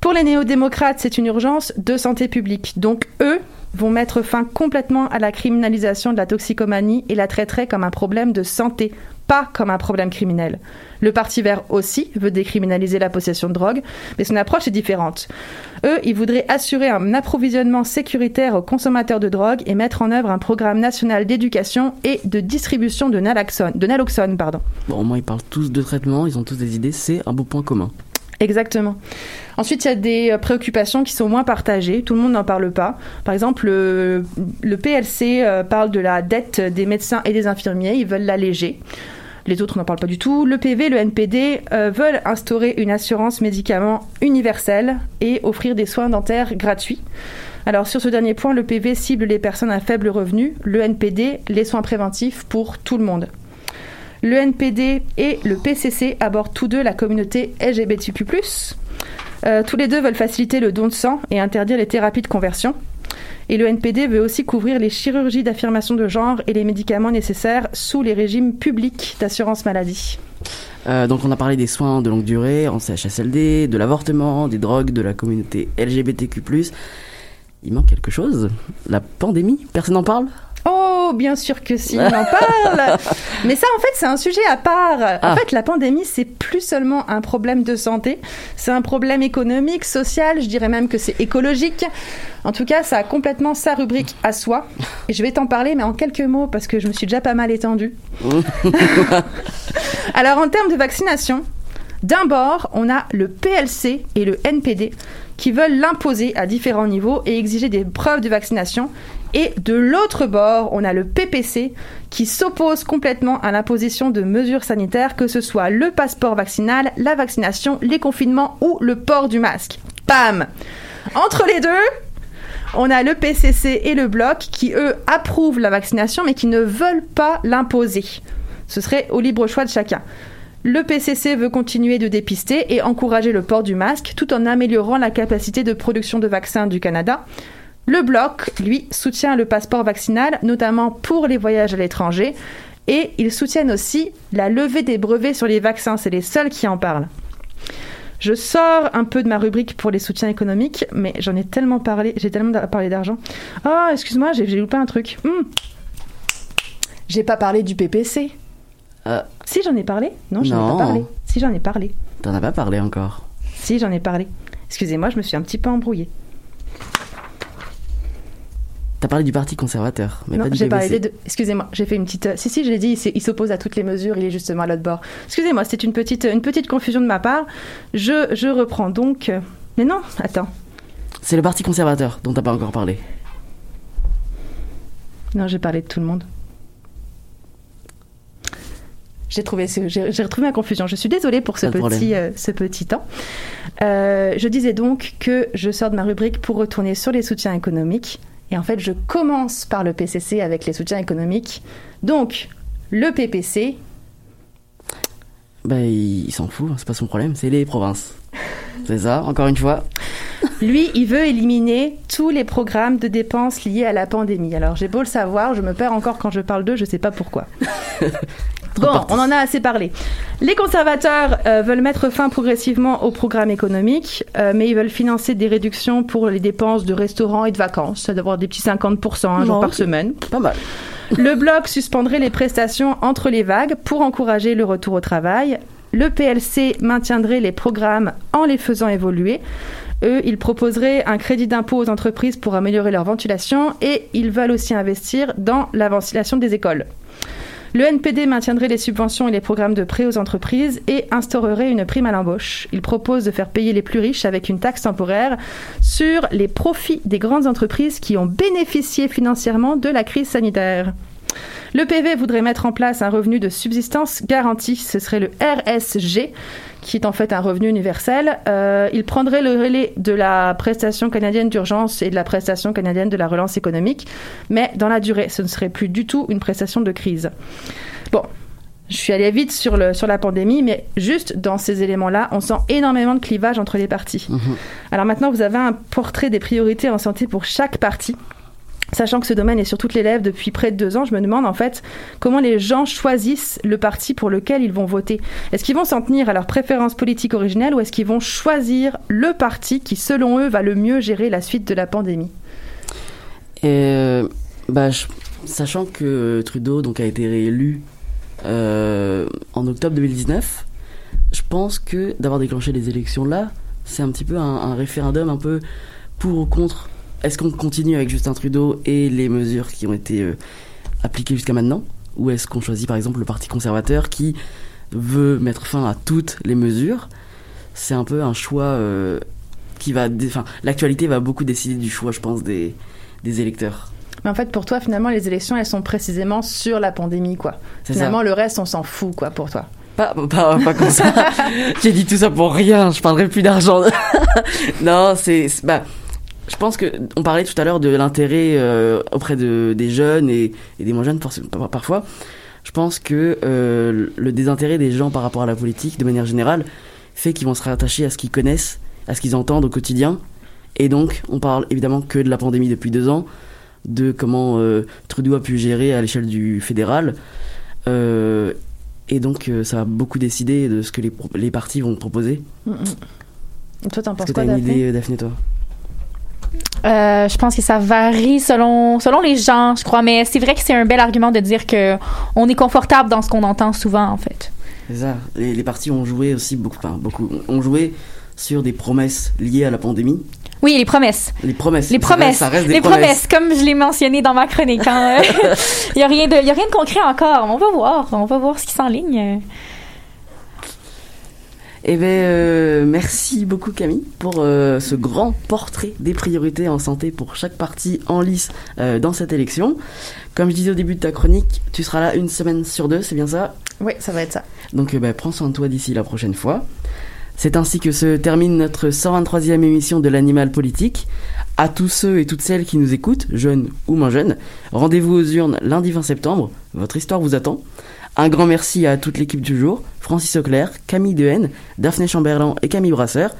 [SPEAKER 7] Pour les néo-démocrates, c'est une urgence de santé publique. Donc eux vont mettre fin complètement à la criminalisation de la toxicomanie et la traiteraient comme un problème de santé, pas comme un problème criminel. Le Parti vert aussi veut décriminaliser la possession de drogue, mais son approche est différente. Eux, ils voudraient assurer un approvisionnement sécuritaire aux consommateurs de drogue et mettre en œuvre un programme national d'éducation et de distribution de naloxone. De naloxone pardon.
[SPEAKER 2] Bon, au moins, ils parlent tous de traitement, ils ont tous des idées, c'est un beau point commun.
[SPEAKER 7] Exactement. Ensuite, il y a des euh, préoccupations qui sont moins partagées. Tout le monde n'en parle pas. Par exemple, le, le PLC euh, parle de la dette des médecins et des infirmiers. Ils veulent l'alléger. Les autres n'en parlent pas du tout. Le PV, le NPD euh, veulent instaurer une assurance médicaments universelle et offrir des soins dentaires gratuits. Alors sur ce dernier point, le PV cible les personnes à faible revenu, le NPD les soins préventifs pour tout le monde. Le NPD et le PCC abordent tous deux la communauté LGBTQ+. Euh, tous les deux veulent faciliter le don de sang et interdire les thérapies de conversion. Et le NPD veut aussi couvrir les chirurgies d'affirmation de genre et les médicaments nécessaires sous les régimes publics d'assurance maladie.
[SPEAKER 2] Euh, donc on a parlé des soins de longue durée en CHSLD, de l'avortement, des drogues, de la communauté LGBTQ+. Il manque quelque chose? La pandémie? Personne n'en parle?
[SPEAKER 7] Oh, bien sûr que si, on en parle. Mais ça, en fait, c'est un sujet à part. En
[SPEAKER 2] Ah.
[SPEAKER 7] fait, la pandémie, c'est plus seulement un problème de santé, c'est un problème économique, social, je dirais même que c'est écologique. En tout cas, ça a complètement sa rubrique à soi. Et je vais t'en parler, mais en quelques mots, parce que je me suis déjà pas mal étendue. Alors, en termes de vaccination, d'un bord, on a le PLC et le NPD qui veulent l'imposer à différents niveaux et exiger des preuves de vaccination. Et de l'autre bord, on a le PPC qui s'oppose complètement à l'imposition de mesures sanitaires, que ce soit le passeport vaccinal, la vaccination, les confinements ou le port du masque. Bam Entre les deux, on a le PCC et le Bloc qui, eux, approuvent la vaccination mais qui ne veulent pas l'imposer. Ce serait au libre choix de chacun. Le PCC veut continuer de dépister et encourager le port du masque tout en améliorant la capacité de production de vaccins du Canada. Le Bloc, lui, soutient le passeport vaccinal, notamment pour les voyages à l'étranger, et ils soutiennent aussi la levée des brevets sur les vaccins. C'est les seuls qui en parlent. Je sors un peu de ma rubrique pour les soutiens économiques, mais j'en ai tellement parlé, j'ai tellement parlé d'argent. Oh, excuse-moi, j'ai loupé un truc. Hmm. J'ai pas parlé du PPC.
[SPEAKER 2] Euh,
[SPEAKER 7] Si, j'en ai parlé Non, j'en ai pas parlé. Si, j'en ai parlé.
[SPEAKER 2] T'en as pas parlé encore.
[SPEAKER 7] Si, j'en ai parlé. Excusez-moi, je me suis un petit peu embrouillée.
[SPEAKER 2] T'as parlé du Parti conservateur, mais
[SPEAKER 7] non,
[SPEAKER 2] pas du
[SPEAKER 7] j'ai parlé des deux. Excusez-moi, j'ai fait une petite. euh, Si, si, je l'ai dit, il s'oppose à toutes les mesures, il est justement à l'autre bord. Excusez-moi, c'était une petite, une petite confusion de ma part. Je, je reprends donc. euh, Mais non, attends.
[SPEAKER 2] C'est le Parti conservateur dont t'as pas encore parlé.
[SPEAKER 7] Non, j'ai parlé de tout le monde. J'ai trouvé, retrouvé ma confusion. Je suis désolée pour ce petit, euh, ce petit temps. Euh, je disais donc que je sors de ma rubrique pour retourner sur les soutiens économiques. Et en fait, je commence par le PCC avec les soutiens économiques. Donc, le PPC,
[SPEAKER 2] Bah, il, il s'en fout, c'est pas son problème, c'est les provinces. C'est ça, encore une fois.
[SPEAKER 7] lui, il veut éliminer tous les programmes de dépenses liés à la pandémie. Alors, j'ai beau le savoir, je me perds encore quand je parle d'eux, je sais pas pourquoi. Bon, on en a assez parlé. Les conservateurs euh, veulent mettre fin progressivement au programme économique, euh, mais ils veulent financer des réductions pour les dépenses de restaurants et de vacances, ça d'avoir des petits 50% un jour par semaine.
[SPEAKER 2] Pas mal.
[SPEAKER 7] Le bloc suspendrait les prestations entre les vagues pour encourager le retour au travail. Le PLC maintiendrait les programmes en les faisant évoluer. Eux, ils proposeraient un crédit d'impôt aux entreprises pour améliorer leur ventilation et ils veulent aussi investir dans la ventilation des écoles. Le NPD maintiendrait les subventions et les programmes de prêt aux entreprises et instaurerait une prime à l'embauche. Il propose de faire payer les plus riches avec une taxe temporaire sur les profits des grandes entreprises qui ont bénéficié financièrement de la crise sanitaire. Le PV voudrait mettre en place un revenu de subsistance garanti, ce serait le RSG, qui est en fait un revenu universel. Euh, il prendrait le relais de la prestation canadienne d'urgence et de la prestation canadienne de la relance économique, mais dans la durée, ce ne serait plus du tout une prestation de crise. Bon, je suis allée vite sur, le, sur la pandémie, mais juste dans ces éléments-là, on sent énormément de clivage entre les partis. Alors maintenant, vous avez un portrait des priorités en santé pour chaque parti. Sachant que ce domaine est sur toutes les lèvres depuis près de deux ans, je me demande en fait comment les gens choisissent le parti pour lequel ils vont voter. Est-ce qu'ils vont s'en tenir à leur préférence politique originelle ou est-ce qu'ils vont choisir le parti qui, selon eux, va le mieux gérer la suite de la pandémie?
[SPEAKER 2] Euh, bah, sachant que Trudeau donc, a été réélu euh, en octobre 2019, je pense que d'avoir déclenché les élections là, c'est un petit peu un référendum un peu pour ou contre. Est-ce qu'on continue avec Justin Trudeau et les mesures qui ont été euh, appliquées jusqu'à maintenant Ou est-ce qu'on choisit par exemple le Parti conservateur qui veut mettre fin à toutes les mesures? C'est un peu un choix euh, qui va. Enfin, l'actualité va beaucoup décider du choix, je pense, des, des électeurs.
[SPEAKER 7] Mais en fait, pour toi, finalement, les élections, elles sont précisément sur la pandémie, quoi. Finalement,
[SPEAKER 2] ça.
[SPEAKER 7] le reste, on s'en fout, quoi, pour toi.
[SPEAKER 2] Pas, pas, pas comme ça. J'ai dit tout ça pour rien. Je parlerai plus d'argent. non, c'est, c'est- bah, je pense que on parlait tout à l'heure de l'intérêt euh, auprès de, des jeunes et, et des moins jeunes forcément, par- parfois. Je pense que euh, le désintérêt des gens par rapport à la politique, de manière générale, fait qu'ils vont se rattacher à ce qu'ils connaissent, à ce qu'ils entendent au quotidien. Et donc, on parle évidemment que de la pandémie depuis deux ans, de comment euh, Trudeau a pu gérer à l'échelle du fédéral. Et donc, ça a beaucoup décidé de ce que les, les partis vont proposer.
[SPEAKER 7] Toi, t'en penses quoi,
[SPEAKER 2] une idée, Daphné, toi?
[SPEAKER 6] Euh, je pense que ça varie selon selon les gens, je crois, mais c'est vrai que c'est un bel argument de dire que on est confortable dans ce qu'on entend souvent, en fait.
[SPEAKER 2] C'est ça. Les, les partis ont joué aussi beaucoup, enfin beaucoup, ont joué sur des promesses liées à la pandémie.
[SPEAKER 6] Oui, les promesses.
[SPEAKER 2] Les promesses.
[SPEAKER 6] Les
[SPEAKER 2] Ça reste-
[SPEAKER 6] promesses.
[SPEAKER 2] Ça reste des
[SPEAKER 6] les promesses. comme je l'ai mentionné dans ma chronique. Il n'y a, rien de- y a rien de concret encore. On va voir. On va voir ce qui s'enligne.
[SPEAKER 2] Eh bien, euh, merci beaucoup Camille pour euh, ce grand portrait des priorités en santé pour chaque parti en lice euh, dans cette élection. Comme je disais au début de ta chronique, tu seras là une semaine sur deux, c'est bien ça?
[SPEAKER 7] Oui, ça va être ça.
[SPEAKER 2] Donc bah, prends soin de toi d'ici la prochaine fois. C'est ainsi que se termine notre 123e émission de l'animal politique. À tous ceux et toutes celles qui nous écoutent, jeunes ou moins jeunes, rendez-vous aux urnes lundi 20 septembre. Votre histoire vous attend. Un grand merci à toute l'équipe du jour, Francis Auclair, Camille Dehaene, Daphné Chamberlain et Camille Brasseur.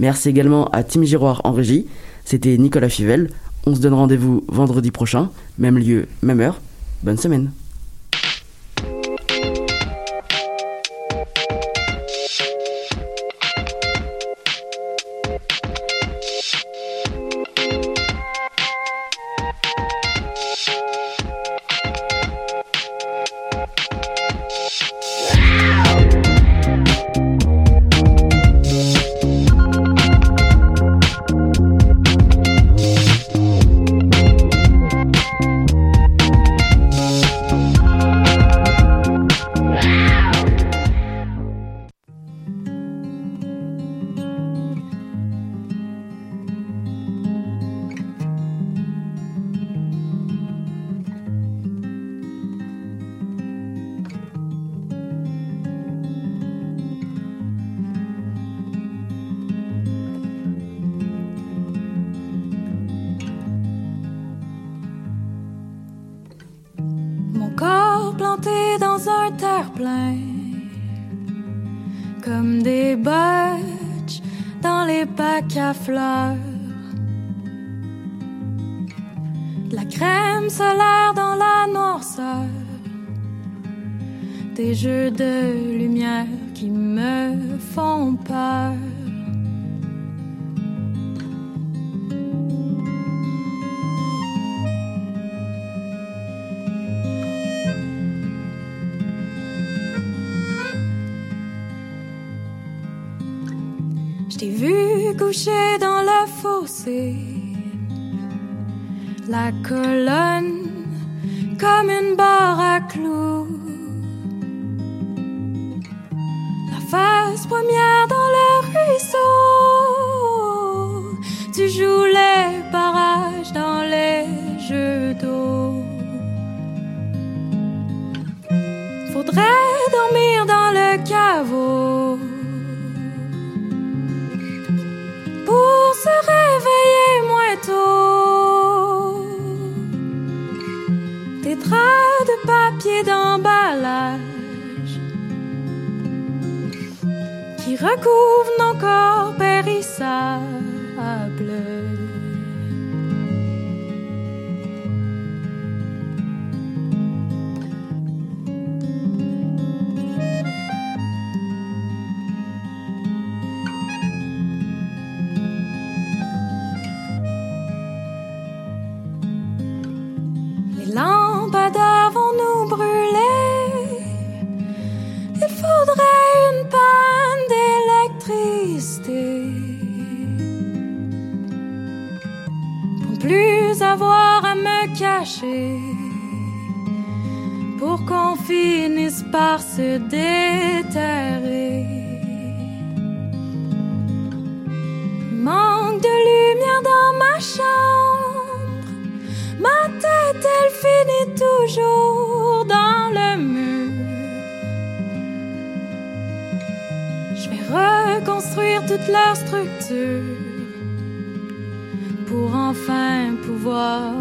[SPEAKER 2] Merci également à Tim Giroir en régie. C'était Nicolas Fivel. On se donne rendez-vous vendredi prochain, même lieu, même heure. Bonne semaine.
[SPEAKER 8] Première dans le ruisseau, tu joues les barrages dans les jeux d'eau. Faudrait dormir dans le caveau pour se réveiller moins tôt. Des draps de papier d'emballage qui recouvrent nos se déterrer. Manque de lumière dans ma chambre, ma tête elle finit toujours dans le mur. Je vais reconstruire toute leur structure pour enfin pouvoir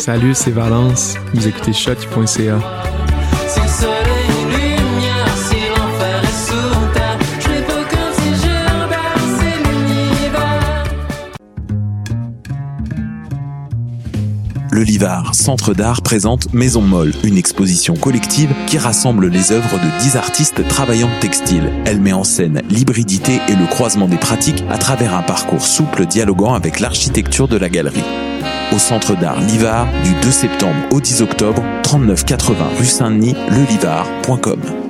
[SPEAKER 9] Salut, c'est Valence. Vous écoutez shot.ca.
[SPEAKER 10] Le
[SPEAKER 11] Livard, Centre d'art, présente Maison Molle, une exposition collective qui rassemble les œuvres de 10 artistes travaillant textile. Elle met en scène l'hybridité et le croisement des pratiques à travers un parcours souple dialoguant avec l'architecture de la galerie. Au Centre d'art Livard, du 2 septembre au 10 octobre, 3980 rue Saint-Denis, lelivard.com.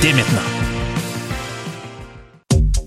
[SPEAKER 12] dès maintenant.